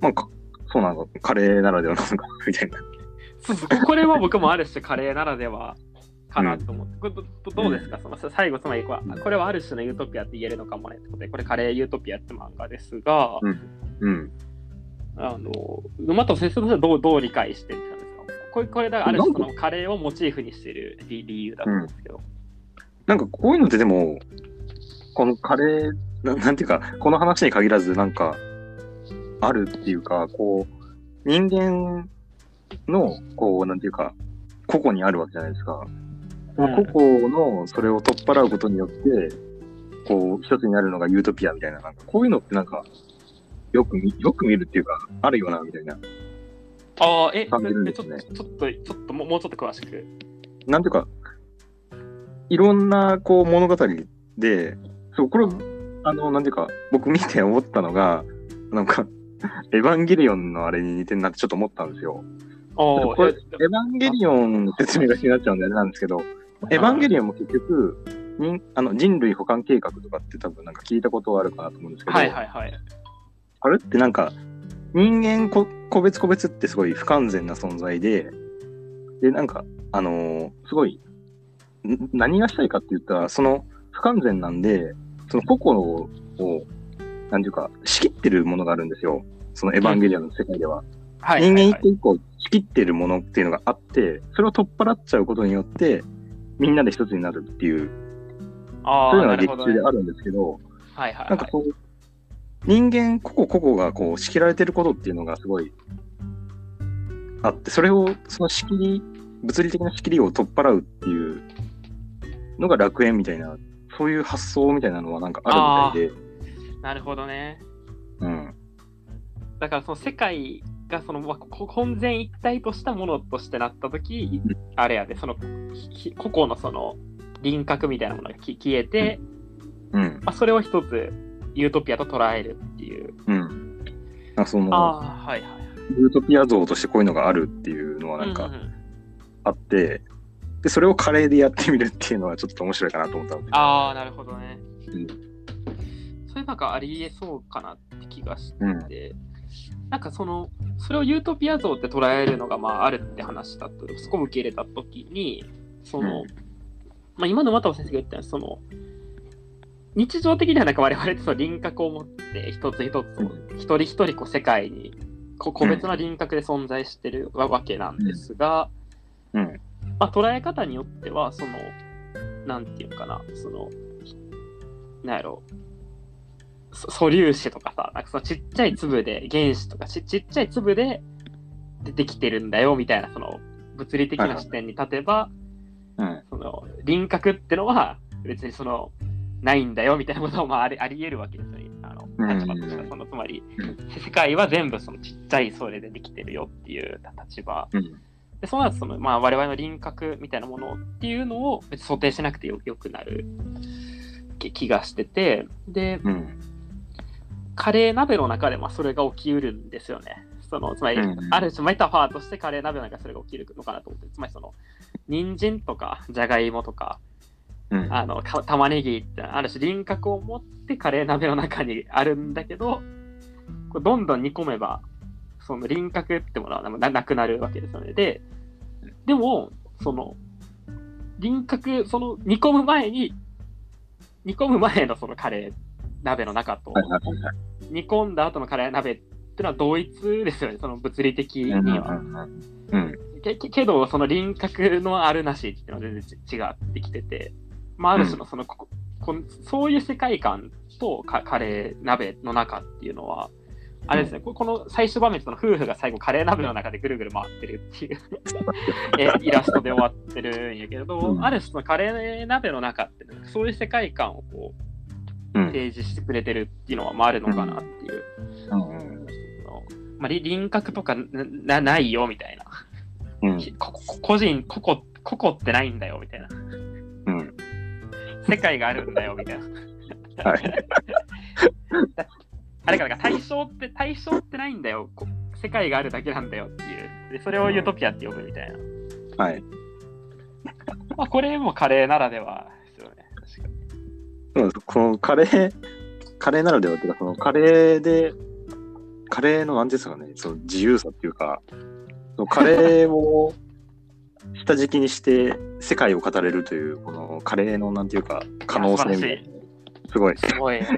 まあ、かそうなのか、カレーならではなのか、みたいな。そうそうこれは僕もある種カレーならではかなと思って、これどうですか、その最後、つまりこれこれはある種のユートピアって言えるのかもねってことで、これカレーユートピアって漫画ですが、うん。あの、沼田先生としてはどうどう理解してるんですか？これこれだからある種そのカレーをモチーフにしてる理理由だと思うんですけど。なんかこういうのってでも、このカレー、ななんていうか、この話に限らず、なんか、あるっていうか、こう、人間の、こう、なんていうか、個々にあるわけじゃないですか。個々のそれを取っ払うことによって、こう、一つになるのがユートピアみたいな、なんか、こういうのってなんか、よく見、よく見るっていうか、あるよな、みたいな。ああ、え、感じるんえちょですねちょっと、ちょっともうもうちょっと詳しく。なんていうか、いろんな、こう、物語で、そう、これ、あの、なんていうか、僕見て思ったのが、なんか、エヴァンゲリオンのあれに似てんなってちょっと思ったんですよ。おこれ、エえヴァンゲリオンの説明が気になっちゃうんであれなんですけど、エヴァンゲリオンも結局、人あの人類保管計画とかって多分なんか聞いたことがあるかなと思うんですけど、はいはいはい。あれってなんか、人間こ個別個別ってすごい不完全な存在で、で、なんか、あのーすごい、ん何がしたいかって言ったら、その不完全なんで、その個々を、なんていうか、仕切ってるものがあるんですよ。そのエヴァンゲリオンの世界では。はい人間一個一個仕切ってるものっていうのがあって、それを取っ払っちゃうことによって、みんなで一つになるっていう、ああ、そういうのが劇。中であるんですけど、はいはいはい。なんかこう、人間個々個々がこう仕切られてることっていうのがすごいあって、それを、その仕切り、物理的な仕切りを取っ払うっていうのが楽園みたいな、そういう発想みたいなのはなんかあるみたいで、なるほどね。うん。だからその世界がその混然一体としたものとしてなったとき、あれやで、そのひ個々のその輪郭みたいなものがき消えて、うん。まあ、それを一つユートピアと捉えるっていう。うん。あその、ああ、はいはい。ユートピア像としてこういうのがあるっていうのはなんかううあって、で、それをカレーでやってみるっていうのはちょっと面白いかなと思った。ああ、なるほどね。うんそれなんかありえそうかなって気がして、うんなんかその、それをユートピア像って捉えるのがまああるって話だと、そこを受け入れたときに、その、うん。まあ今の又尾先生が言ったように、その、日常的にはなんか我々ってその輪郭を持って一つ一つを一人一人こう世界に個別な輪郭で存在してるわわけなんですが、うん。まあ、捉え方によっては、その、なんていうのかな、その、なんやろ、そ素粒子とかさ、なんかそのちっちゃい粒で、原子とかちちっちゃい粒で出てきてるんだよみたいな、その、物理的な視点に立てば、うん。その、輪郭ってのは、別にその、ないんだよみたいなこともありあり得るわけですよね。あのうん立場としてはそのつまり、う世界は全部そのちっちゃいそれでできてるよっていう立場。うん。でそうなるとその、まあ、我々の輪郭みたいなものっていうのを別に想定しなくてよよくなる気気がしててでうん。カレー鍋の中でまあそれが起きうるんですよね。そのつまり、うんある種メタファーとしてカレー鍋の中でそれが起きるのかなと思ってつまりその人参とかじゃがいもとかうん。あのか玉ねぎってある種輪郭を持ってカレー鍋の中にあるんだけどこうどんどん煮込めばその輪郭ってものはななくなるわけですよね。ででもその輪郭その煮込む前に煮込む前のそのカレー鍋の中と。煮込んだ後のカレー鍋っていうのは同一ですよねその物理的にうんは。うん。けけけど、その輪郭のあるなしっていうのは全然違ってきてて、まあ、ある種のその、ここんそういう世界観とカカレー鍋の中っていうのは、あれですね、ここの最終場面、その夫婦が最後カレー鍋の中でぐるぐる回ってるっていう えイラストで終わってるんやけれど、うんある種のカレー鍋の中って、そういう世界観をこううん。提示してくれてるっていうのは、まあ、あるのかなっていう。うん。そのまあ、り輪郭とかななないよみたいな。うん。ここ個人、個々、個々ってないんだよみたいな。うん。世界があるんだよみたいな。はい。あれか、だから対象って、対象ってないんだよ。こ世界があるだけなんだよっていう。でそれをユートピアって呼ぶみたいな。はい。まあ、これもカレーならでは。そうですこのカレー、カレーならではっていうか、そのカレーで、カレーのなんていうんですかね、その自由さっていうか、そのカレーを下敷きにして世界を語れるという、このカレーのなんていうか、可能性みたいな。すごい。すごい。そ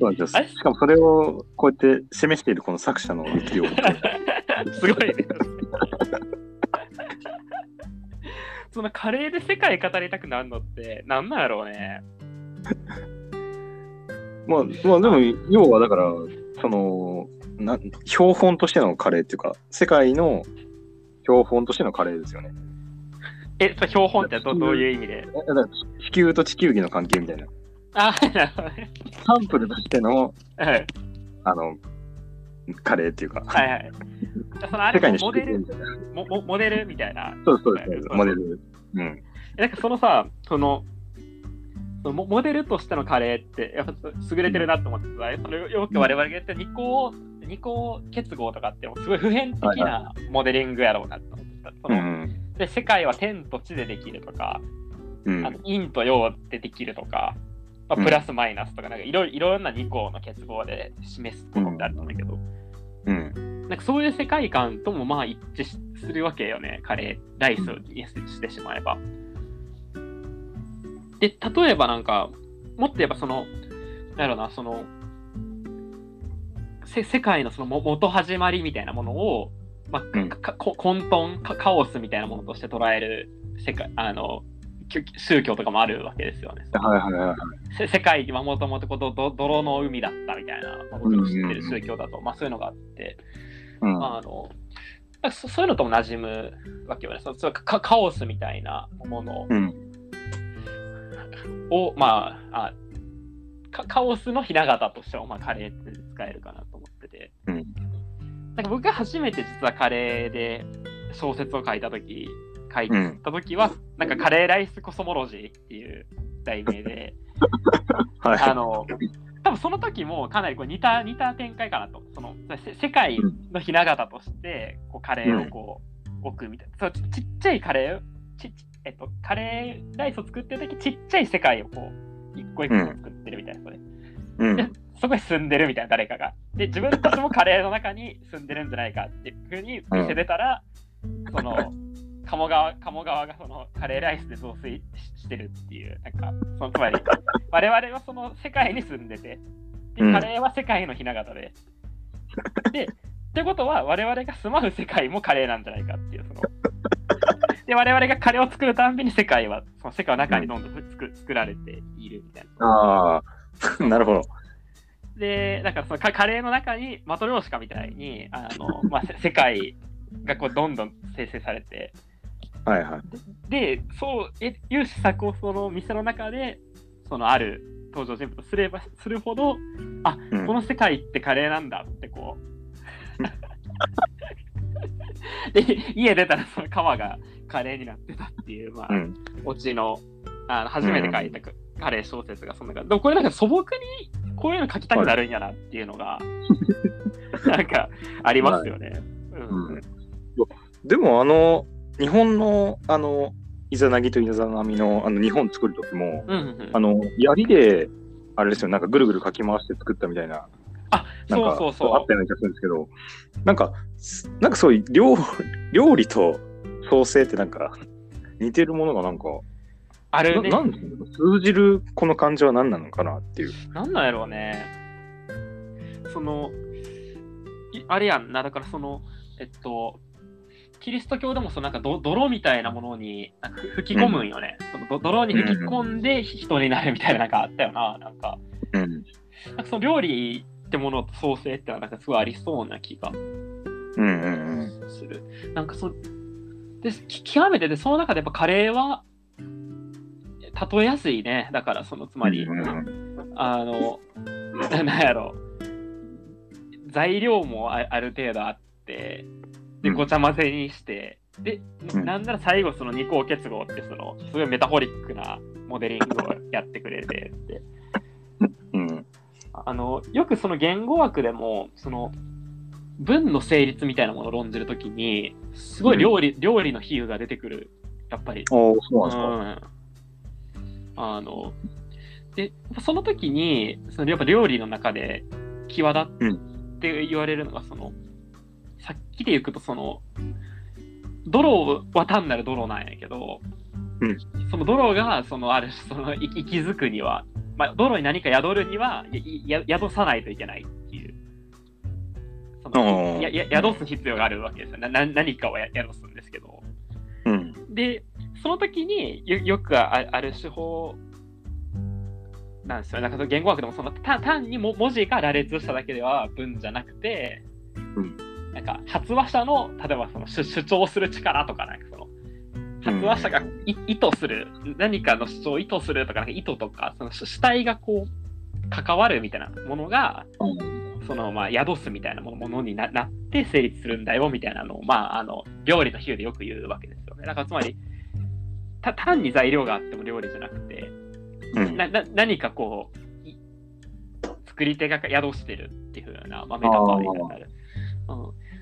うなんですよしかもそれをこうやって示しているこの作者の力量。すごいね。そのカレーで世界語りたくなるのってなんなんやろうね。まあ、まあでも、要はだから、その、な標本としてのカレーっていうか、世界の標本としてのカレーですよね。え、それ標本ってどどういう意味で？地球と地球儀の関係みたいな。あ、なるほどね。サンプルとしての、はいあの、カレーっていうか、はいはい。そのあれ世界のモデル？みたいな。モモモデルみたいな。そうそうです、モデル。うん。なんかそのさ、そのモモデルとしてのカレーって、やっぱ優れてるなと思ってさ、それよく我々が言ってる二項、二項結合とかって、すごい普遍的なモデリングやろうなと思ってた。そうのん。で世界は天と地でできるとか、うんあの陰と陽でできるとか、まあ、うんプラスマイナスとか、なんかいろいろんな二項の結合で示すものってあるんだけど、うん。なんかそういう世界観ともまあ一致しするわけよね、カレー、ライスをイエスしてしまえば。で、例えばなんか、もっと言えばその、なんやろな、その、せ世界のそのも元始まりみたいなものを、まあうんかかこ混沌か、カオスみたいなものとして捉える世界、あの、宗教とかもあるわけですよね。はいはいはいはい。せ世界はもともとこうどど泥の海だったみたいなことを知ってる宗教だと、まあそういうのがあって、うん。あのなんかそそういうのとも馴染むわけよね。そそうカカオスみたいなものうん。を、まあ、あカカオスのひな形としては、まあ、カレーって使えるかなと思ってて。うん。なんか僕が初めて実はカレーで小説を書いたとき、書いうん。たときは、なんかカレーライスコスモロジーっていう題名で、はい。あの、多分その時もかなりこう似た似た展開かなと。そのせ世界のひな形としてこうカレーをこう置くみたいな。そうちちっちゃいカレーちえっと、カレーライスを作ってる時ちっちゃい世界をこう一個一個作ってるみたいな。それうん。でそこに住んでるみたいな誰かが。で、自分たちもカレーの中に住んでるんじゃないかっていうふうに見せてたら、その、鴨川、鴨川がそのカレーライスで増水ししてるっていう、なんか、そのつまり、我々はその世界に住んでて、でうんカレーは世界のひな形で。で、ってことは我々が住まう世界もカレーなんじゃないかっていう、その。で、我々がカレーを作るたんびに世界は、その世界の中にどんどん作作られているみたいな。ああ、なるほど。で、なんかそのカカレーの中にマトリョーシカみたいに、あの、まあ、せ世界がこうどんどん生成されて、はいはい。で、そうえいう施策をその店の中でそのある登場人物とすればするほど、あ、うんこの世界ってカレーなんだってこう。で、家出たらその川がカレーになってたっていう、まあ、うん。オチのあの初めて書いたカレー小説がそんな感じ。でもこれなんか素朴にこういうの書きたくなるんやなっていうのが、なんかありますよね。でも、あの、日本の、あの、イザナギとイザナミの、あの、日本作る時も、うんうんあの、槍で、あれですよ、なんかぐるぐるかき回して作ったみたいな、あ、なんかそうそうそあったような気がするんですけど、なんか、すなんかそういう料料理と創生ってなんか似てるものがなんか、う。あるね。ななん通じるこの感じは何なのかなっていう。なんなんやろうね。その、いあれやんな、だからその、えっと、キリスト教でもそのなんかど泥みたいなものになんか吹き込むんよね。そのど泥に吹き込んで人になるみたいななんかあったよな。なんか、うん。なんかその料理ってものと創生ってのはなんかすごいありそうな気がうんうんうん。する。なんかそでき極めてでその中でやっぱカレーは例えやすいね。だからそのつまり、あの、なんやろ。材料もあある程度あって、で、うん。ごちゃ混ぜにして、で、うん。なんなら最後その二項結合ってその、すごいメタフォリックなモデリングをやってくれてって。うん。あの、よくその言語学でも、その、文の成立みたいなものを論じるときに、すごい料理、料理の比喩が出てくる。やっぱり。おーそうなんですか。うん、あのでその時にそのやっぱ料理の中で際立って言われるのがその、さっきで言うとその泥は単なる泥なんやけど、うんその泥がそのある種その息息づくには、まあ、泥に何か宿るには宿さないといけない。そのやや宿す必要があるわけですよ。なな何かをや宿すんですけど。うん。で、その時によよくあある手法なんですよ。なんかその言語学でもそのた単にも文字が羅列しただけでは文じゃなくて、うんなんか発話者の例えばその主主張する力とかなんかその発話者がい意図する何かの主張を意図するとかなんか意図とかその主主体がこう関わるみたいなものがそのまあ宿すみたいなものにななって成立するんだよみたいなのを、まあ、あの料理の比喩でよく言うわけですよね。だからつまりた単に材料があっても料理じゃなくてうん。なな何かこうい作り手が宿してるっていうふうな、まあ、メタファーになる。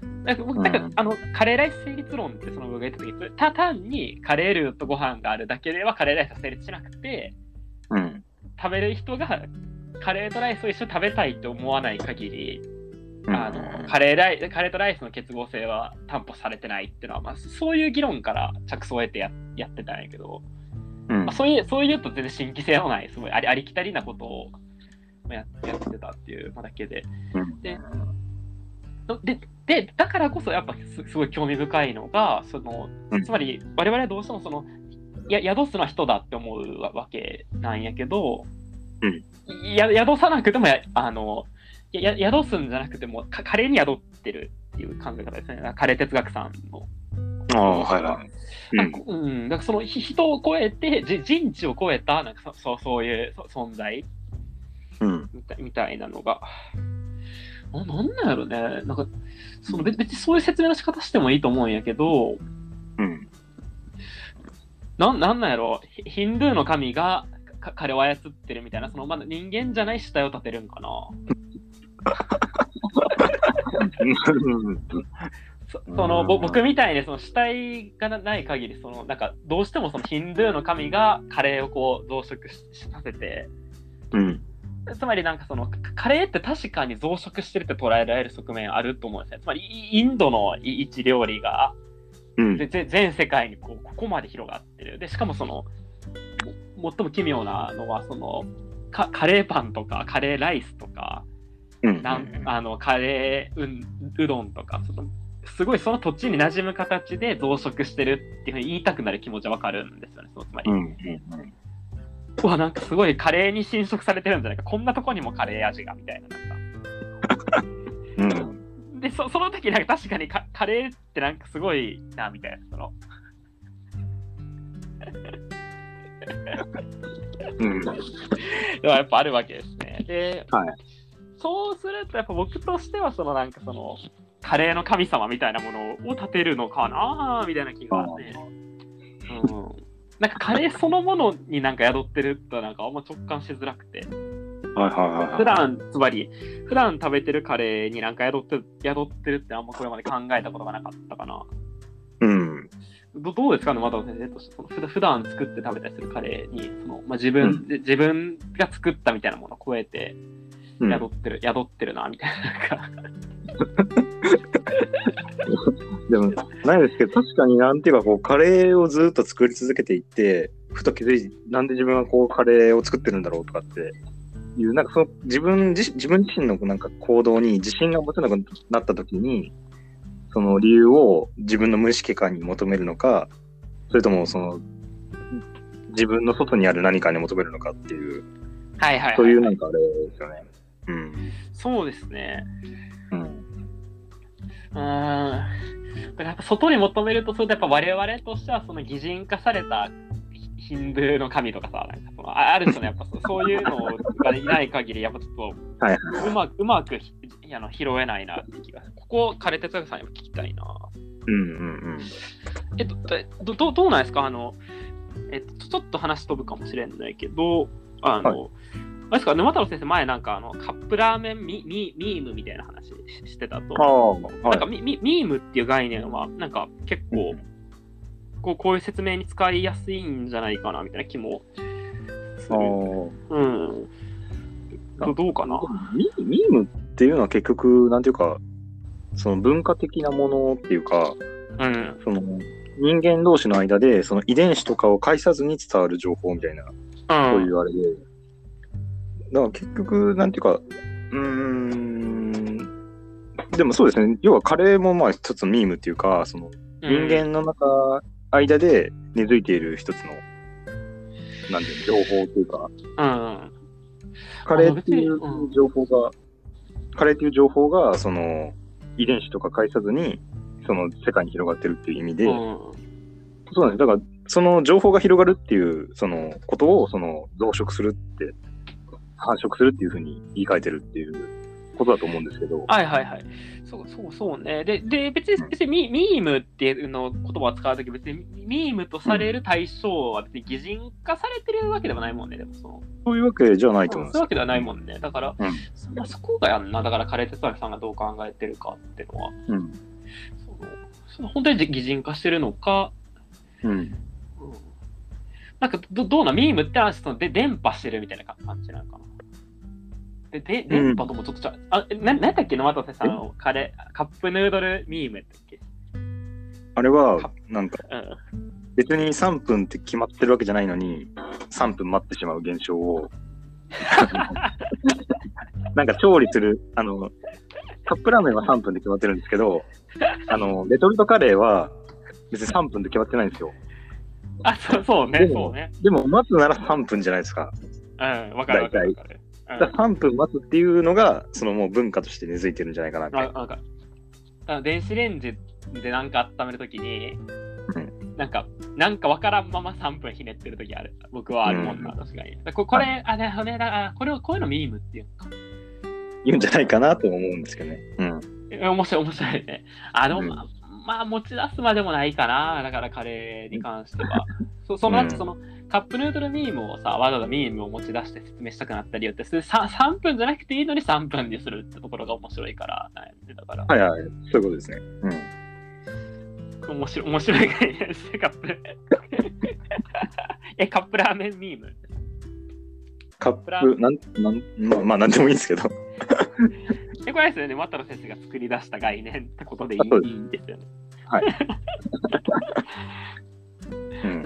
うん、だから僕だからうんあのカレーライス成立論ってその僕が言った時にた単にカレールーとご飯があるだけではカレーライスは成立しなくてうん。食べる人がカレーとライスを一緒に食べたいと思わない限りあのカレーライカレーとライスの結合性は担保されてないっていうのは、まあ、そういう議論から着想を得てややってたんやけど、うん。まあ、そういうそういうと全然新規性のないすごいありありきたりなことをややってたっていうだけで。うん。でででだからこそやっぱすすごい興味深いのがそのうん。つまり我々はどうしてもそのや宿すのは人だって思うわわけなんやけど、うんや宿さなくてもやあのやや宿すんじゃなくてもかカレーに宿ってるっていう考え方ですねカレー哲学さんの。ああ、はいはい。うん。うん、そのひ人を超えてじ人知を超えたなんかそそうそういうそ存在うん。みたいみたいなのが。ななんなんやろね。なんか、その別別にそういう説明の仕方してもいいと思うんやけど、うん。なんなんなんやろヒヒンドゥーの神がか彼を操ってるみたいな、そのまだ人間じゃない主体を立てるんかな。そそのぼ僕みたいにその主体がなない限りそのなんかどうしてもそのヒンドゥーの神がカレーをこう増殖ししさせてうん。つまりなんかそのカカレーって確かに増殖してるって捉えられる側面あると思うんですね。つまりイインドのい一料理がうん。全世界にこうここまで広がってる。でしかもそのも最も奇妙なのはそのカカレーパンとかカレーライスとかうん。なんあのカレーううどんとかそのすごいその土地に馴染む形で増殖してるっていうふうに言いたくなる気持ちはわかるんですよね。そのつまり、う。うんうん。わなんかすごいカレーに侵食されてるんじゃないかこんなとこにもカレー味がみたいななんか うん。でそその時なんか確かにカカレーってなんかすごいなみたいなそのうん。ではやっぱあるわけですね。で、はいそうするとやっぱ僕としてはそのなんかそのカレーの神様みたいなものを立てるのかなみたいな気がね。うん。なんかカレーそのものになんか宿ってるとなんかあんま直感しづらくて。はいはいはいはい。普段つまり普段食べてるカレーになんか宿って宿ってるってあんまこれまで考えたことがなかったかな。うん。どどうですかね、まだ先生としてその普段作って食べたりするカレーにその、まあ、自分、で自分が作ったみたいなものを超えてうん宿ってる、宿ってるなみたいななんか でも、ないですけど、確かになんていうか、こう、カレーをずっと作り続けていって、ふと気づいて、なんで自分はこう、カレーを作ってるんだろうとかっていう、なんかその、自分自自分自身のなんか行動に自信が持てなくなった時に、その理由を自分の無意識化に求めるのか、それともその、自分の外にある何かに求めるのかっていう、はいはい、はい、そういうなんかあれですよね。うん。そうですねうん。うーんだからやっぱ外に求めるとするとやっぱ我々としてはその擬人化されたヒンドゥーの神とかさなんかそのあある種のやっぱ そういうのがいない限りやっぱちょっとはいはうまくうまくひあの拾えないなって気がする。ここカレー哲学さんにも聞きたいな。うんうんうん。えっとどどどうなんですか？あのえっとちょっと話飛ぶかもしれないけどあの、あれですか？沼太郎先生前なんかあのカップラーメンミミミームみたいな話ししてたと。ああ、はなんかミミミームっていう概念はなんか結構、こうこういう説明に使いやすいんじゃないかなみたいな気もすある。ーうん。どどうかな？ミミームっていうのは結局、なんていうか、その文化的なものっていうか、うん。その人間同士の間で、その遺伝子とかを介さずに伝わる情報みたいな、そういうあれで。だから結局、なんていうか、うーん、でもそうですね、要はカレーもまあ一つのミームっていうか、その人間の中、間で根付いている一つの、なんていうの情報っていうか、うん。カレーっていう情報が、カレーっていう情報が、その、遺伝子とか介さずに、その世界に広がってるっていう意味で、うん。そうなんです。だから、その情報が広がるっていう、そのことを、その増殖するって、繁殖するっていうふうに言い換えてるっていうことだと思うんですけど、はいはいはい。そうそうそうね。で、で別に別にミミームっていうの言葉を使うとき、別にミームとされる対象は別に擬人化されてるわけではないもんね。でもそのそういうわけじゃないと思うんですそういうわけではないもんね。だから、うんそまあ、そこがやんな。だから、カレー哲学さんがどう考えてるかっていうのは、うん。そのその本当に擬人化してるのか、うん。うんなんかどどうな、ミームって話で電波してるみたいな感じなのかな。で、で電波ともちょっとちゃう。あ、えな、なんだっけ？沼田さんあの、カレー、カップヌードルミームだっけ？あれは、なんか、うん。別に3分って決まってるわけじゃないのに、3分待ってしまう現象を、なんか調理する、あの、カップラーメンは3分で決まってるんですけど、あの、レトルトカレーは別に3分で決まってないんですよ。あ、そうそうね、でもそうね。でも待つなら3分じゃないですか。うん、わかるわか3分待つっていうのが、そのもう文化として根付いてるんじゃないかなみたいな。あなんかあの電子レンジでなんか温めるときに、なんか、なんかわからんまま3分ひねってるときある。僕はあるもんな、うん確かに。だここれ、あ、なるほどね、だあこれをこういうのミームっていうのか。言うんじゃないかなと思うんですけどね。うん。え面白い、面白いね。あの、うんまあ、まあ、持ち出すまでもないかな。だから、カレーに関しては。そその、うんその、カップヌードルミームをさ、わざわざミームを持ち出して説明したくなった理由って、それ 3, 3分じゃなくていいのに3分にするってところが面白いから、なんでだから、はいはい。そういうことですね。うん。面白い、面白い概念ですね、カップ。え、カップラーメンミーム。カップ、なん、なん、まあ、まあ、なんでもいいんですけど。え、これですよね、渡野先生が作り出した概念ってことでいいいいんですよね。うん。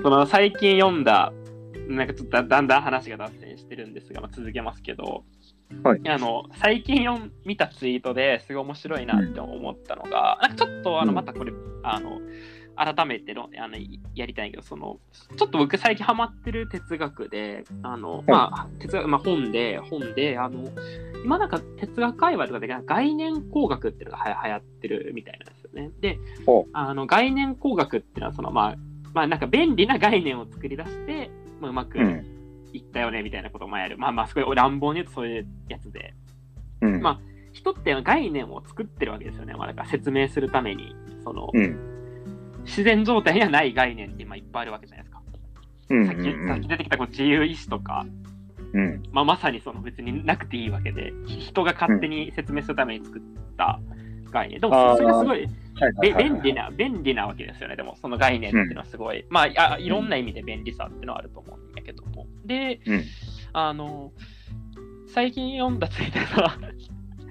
その最近読んだ、なんかちょっとだだんだん話が脱線してるんですが、まあ、続けますけど、はい。あの最近読ん見たツイートですごい面白いなって思ったのが、なんかちょっとあのうん。またこれ、あの改めてのあのやりたいけど、そのちょっと僕最近ハマってる哲学で、あのまあ哲学まあ、本で、本で、あの今なんか哲学界隈とかで概念工学っていうのがはや流行ってるみたいなんですよね。でほ、あの概念工学っていうのはそのまあまあなんか便利な概念を作り出してまあ、うまくうん。いったよねみたいなことをまあやる。まあまあ、すごい乱暴に言うとそういうやつで。うん。まあ人って概念を作ってるわけですよね。まあ、だから説明するために、その、うん。自然状態にはない概念って今いっぱいあるわけじゃないですか。うん。さっきさっき出てきたこう自由意志とか、うん。まあ、まさにその別になくていいわけで、人が勝手に説明するために作った概念。であも、ーそれがすごい便利な、便利なわけですよね。でも、その概念っていうのはすごい、まああ、いろんな意味で便利さっていうのはあると思うんだけども。で、うん。あの、最近読んだツイートは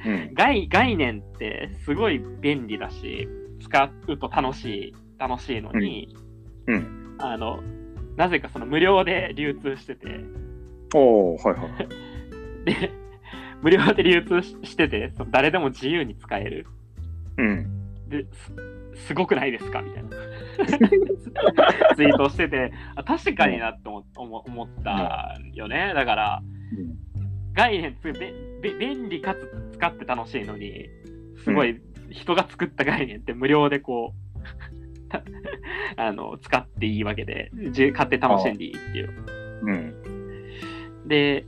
うん。概、概念ってすごい便利だし、使うと楽しい、楽しいのに、うん。あの、なぜかその無料で流通してて、おー、はいはい。で、無料で流通ししてて、その誰でも自由に使える。うん。ですすごくないですか？みたいな ツイートをしてて、あ確かになって思思思ったよね。だから、概念つべべ便利かつ使って楽しいのに、すごい人が作った概念って無料でこう、た あの使っていいわけで、じ買って楽しんでいいっていう。うん。で、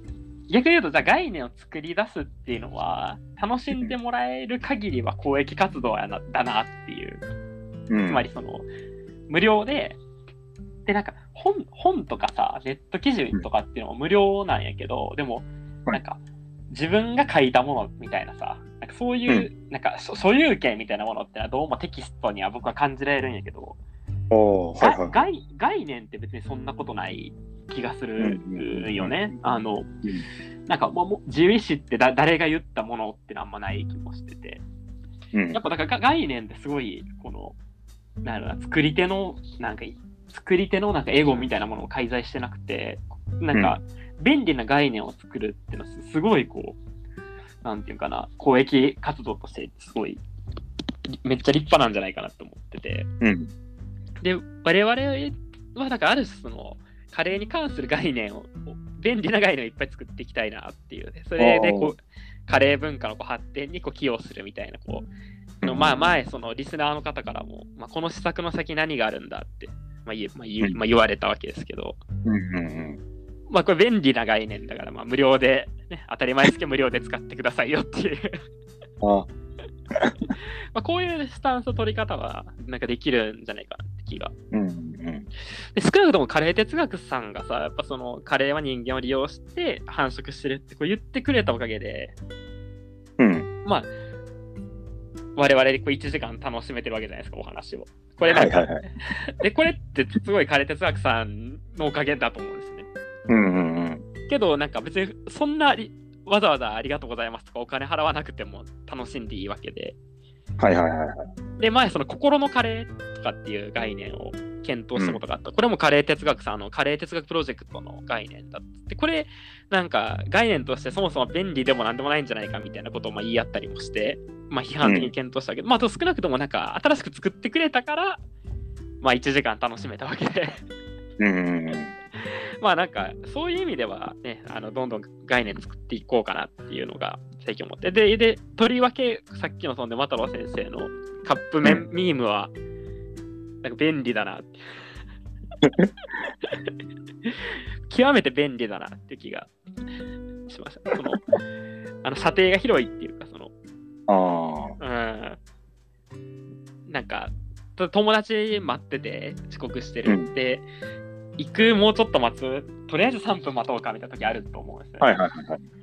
逆に言うと、じゃあ概念を作り出すっていうのは、楽しんでもらえる限りは公益活動やなだなっていう。うん。つまりその、無料で、で、なんか本、本とかさ、ネット記事とかっていうのも無料なんやけど、でも、はいなんか、自分が書いたものみたいなさ、なんかそういう、なんかそ所有権みたいなものってのはどうもテキストには僕は感じられるんやけど、はいはい。が概概念って別にそんなことない気がするよね。あの、なんかもう自由意志ってだ誰が言ったものってあんまない気もしてて。うんやっぱだからが概念ってすごい、この、なんだろうな、作り手の、なんか、作り手のなんかエゴみたいなものを介在してなくて、なんか、便利な概念を作るっていうのはすすごいこう、なんていうかな、公益活動としてすごい、めっちゃ立派なんじゃないかなと思ってて。うん。で、我々は、だからある種その、カレーに関する概念を、便利な概念をいっぱい作っていきたいなっていうね。それでこう、カレー文化のこう発展にこう寄与するみたいな、こう、のまあ前、そのリスナーの方からも、まあ、この施策の先何があるんだって、まあ言うまあ言うまあ、言われたわけですけど、うんうんまあこれ便利な概念だから、まあ無料で、ね、当たり前ですけど無料で使ってくださいよっていう。うん。あ、まあこういうスタンス取り方は、なんかできるんじゃないかなって気がうんうん。で少なくともカレー哲学さんがさ、やっぱそのカレーは人間を利用して繁殖してるってこう言ってくれたおかげで、うん。まあ、我々でこう1時間楽しめてるわけじゃないですか、お話を。これなんか、はいはいはいで、これってすごいカレー哲学さんのおかげだと思うんですね。うんうんうん。けど、なんか別にそんなりわざわざありがとうございますとかお金払わなくても楽しんでいいわけで。はいはいはいはい。で、前、その心のカレーとかっていう概念を検討したことがあった。これもカレー哲学さんあのカレー哲学プロジェクトの概念だって。これ、なんか概念としてそもそも便利でもなんでもないんじゃないかみたいなことをまあ言い合ったりもして、まあ批判的に検討したけど、まああと少なくともなんか新しく作ってくれたから、まあ1時間楽しめたわけで。うんうんうん。まあなんか、そういう意味ではね、あのどんどん概念作っていこうかなっていうのが最近思って。で、でとりわけさっきのそんで、マタロウ先生のカップ麺ミームは、なんか便利だなって。極めて便利だなって気がしました。その、あの射程が広いっていうか、その、あうん。なんか、と友達待ってて遅刻してるうんって、行くもうちょっと待つ、とりあえず3分待とうかみたいな時あると思うんですよ、あ。はいはいはいはい。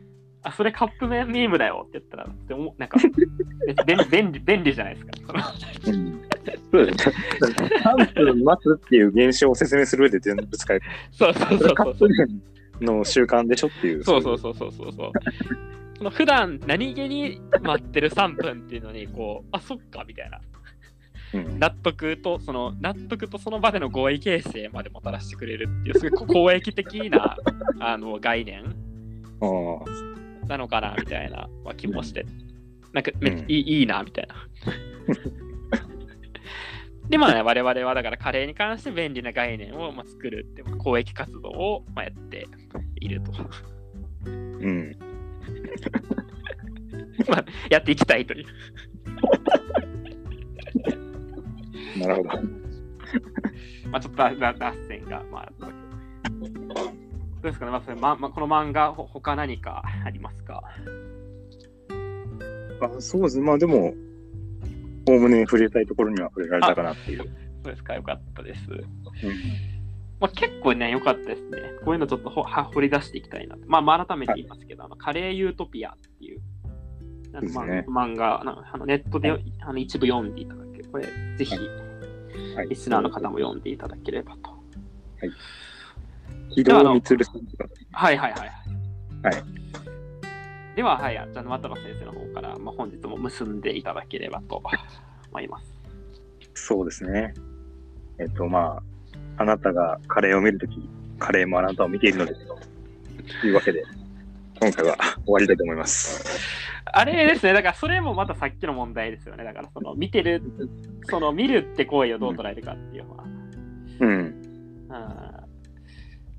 あ、それカップ麺ミームだよって言ったら、でもなんか、便利便利便利じゃないですか。そのうんそうですね。3分待つっていう現象を説明する上で全部使える。そうそうそれカッそうそうプ麺の習慣でしょっていう。そうそうそうそうそうそう。その普段何気に待ってる3分っていうのに、こう、あ、そっかみたいな。う。うん。納得と、その納得とその場での合意形成までもたらしてくれるっていう、すごい公益的なあの概念ああ。なのかなみたいなまあ気もして、なんかめっちゃうんいい,、いいなみたいな。でまあね、我々はだからカレーに関して便利な概念をまあ作るって公益活動をまあやっていると。うん。まあ、やっていきたいという。なるほど。まあちょっと脱脱線が、まあ、うですかね、まあそれままこの漫画、ほ他何かありますか？あそうですね。まあでも、おおむね触れたいところには触れられたかなっていう。そうですか、よかったです。まあ、結構ね、良かったですね。こういうのちょっとほは掘り出していきたいなと。まあ、まあ、改めて言いますけど、あのカレーユートピアっていう、あのですねま漫画なあの、ネットで、はあの一部読んでいただける。これ、ぜひ、はいリスナーの方も読んでいただければと。木戸光さんとか。はいはいはい。はい。では、はい、じゃあ、渡野先生の方から、まあ、本日も結んでいただければと思います。そうですね。えっと、まあ、あなたがカレーを見るとき、カレーもあなたを見ているのですと。というわけで、今回は終わりたいと思います。あれですね、だからそれもまたさっきの問題ですよね。だからその見てる、その見るって行為をどう捉えるかっていうのは。うん。うん。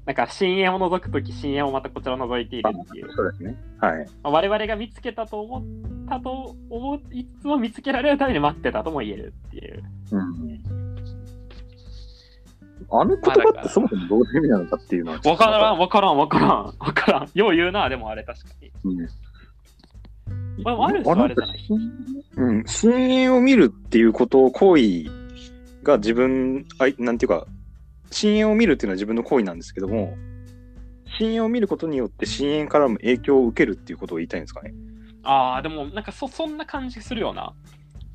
なんか深淵を覗くとき、深淵をまたこちらを覗いているっていう。そうですね。はい。まあ我々が見つけたと思ったと思いつつも見つけられるために待ってたとも言えるっていう。うん。あの言葉ってそもそもどういう意味なのかっていうのはわからん、わからん、わからん、わからん。よう言うな、でもあれ確かに。うんまあ、あるあれじゃない？うん、深淵を見るっていうことを行為が自分あいなんていうか深淵を見るっていうのは自分の行為なんですけども深淵を見ることによって深淵からも影響を受けるっていうことを言いたいんですかね。ああ、でもなんかそそんな感じするような。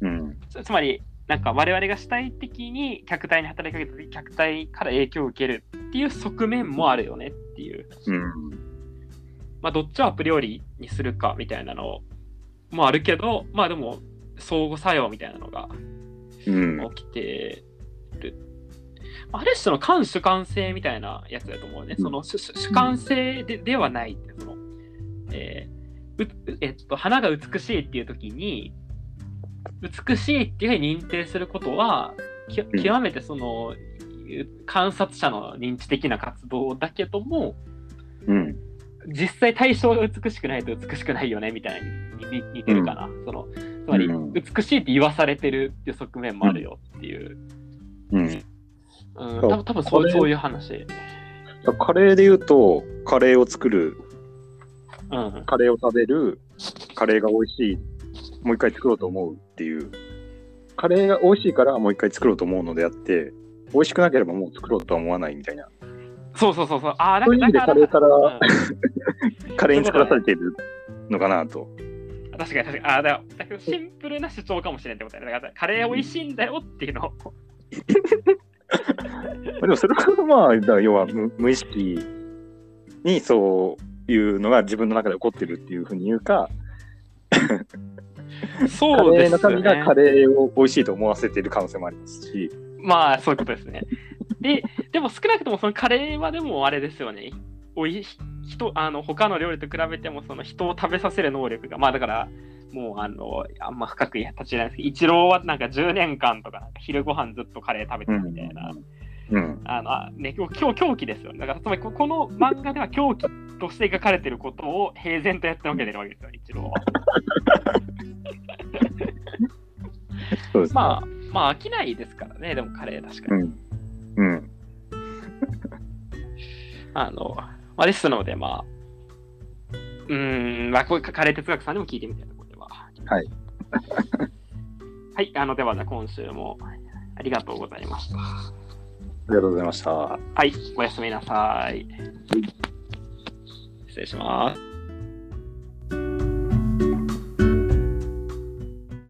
うん。つつまり、なんか我々が主体的に客体に働きかけた時客体から影響を受けるっていう側面もあるよねっていう。うん。まあ、どっちをアプリよりにするかみたいなのもあるけど、まあでも、相互作用みたいなのがうん。起きてる。ある種の感主観性みたいなやつだと思うね。うん。その主観性でではないって、その、えーううえっと、花が美しいっていう時に、美しいっていうふうに認定することは、極めてその、観察者の認知的な活動だけども、うん。実際対象が美しくないと美しくないよねみたいに似似てるかな、そのつまり、うん。美しいって言わされてるっていう側面もあるよっていう、うん。うん、多分多分そうそういう話、カレーで言うと、カレーを作る、うん、カレーを食べる、カレーが美味しい、もう一回作ろうと思うっていう。カレーが美味しいからもう一回作ろうと思うのであって、美味しくなければもう作ろうとは思わないみたいな。そうそうそうそう。ああだそういう意味でだカレーからうん。カレーに作らされているのかなと。確かに確かに。あーだだけどシンプルな主張かもしれんってことだね。だからカレー美味しいんだよっていうのを でもそれはまあ、だ要は無意識にそういうのが自分の中で起こってるっていうふうに言うか、そうですレーの神がカレーを美味しいと思わせている可能性もありますし、まあ、そういうことですね。で、でも少なくともそのカレーはでもあれですよね。おい人あの他の料理と比べてもその人を食べさせる能力が、まあだから、もうあの、あんま深く言立ちないですけど、イチローはなんか10年間とか昼ご飯ずっとカレー食べてるみたいな、うん。あのあね、今日狂気ですよね。だからつまりここの漫画では狂気として描かれてることを平然とやってのけてるわけですよ、イチローは。そうですね。まあ、まあ飽きないですからね、でもカレー確かに。うん。うん。あの、まあ、ですので、まあ、うーん、まあ、こういうカレー哲学さんにも聞いてみたいところでは。はい。はい、あの、では、今週もありがとうございました。ありがとうございました。はい、おやすみなさい。失礼します。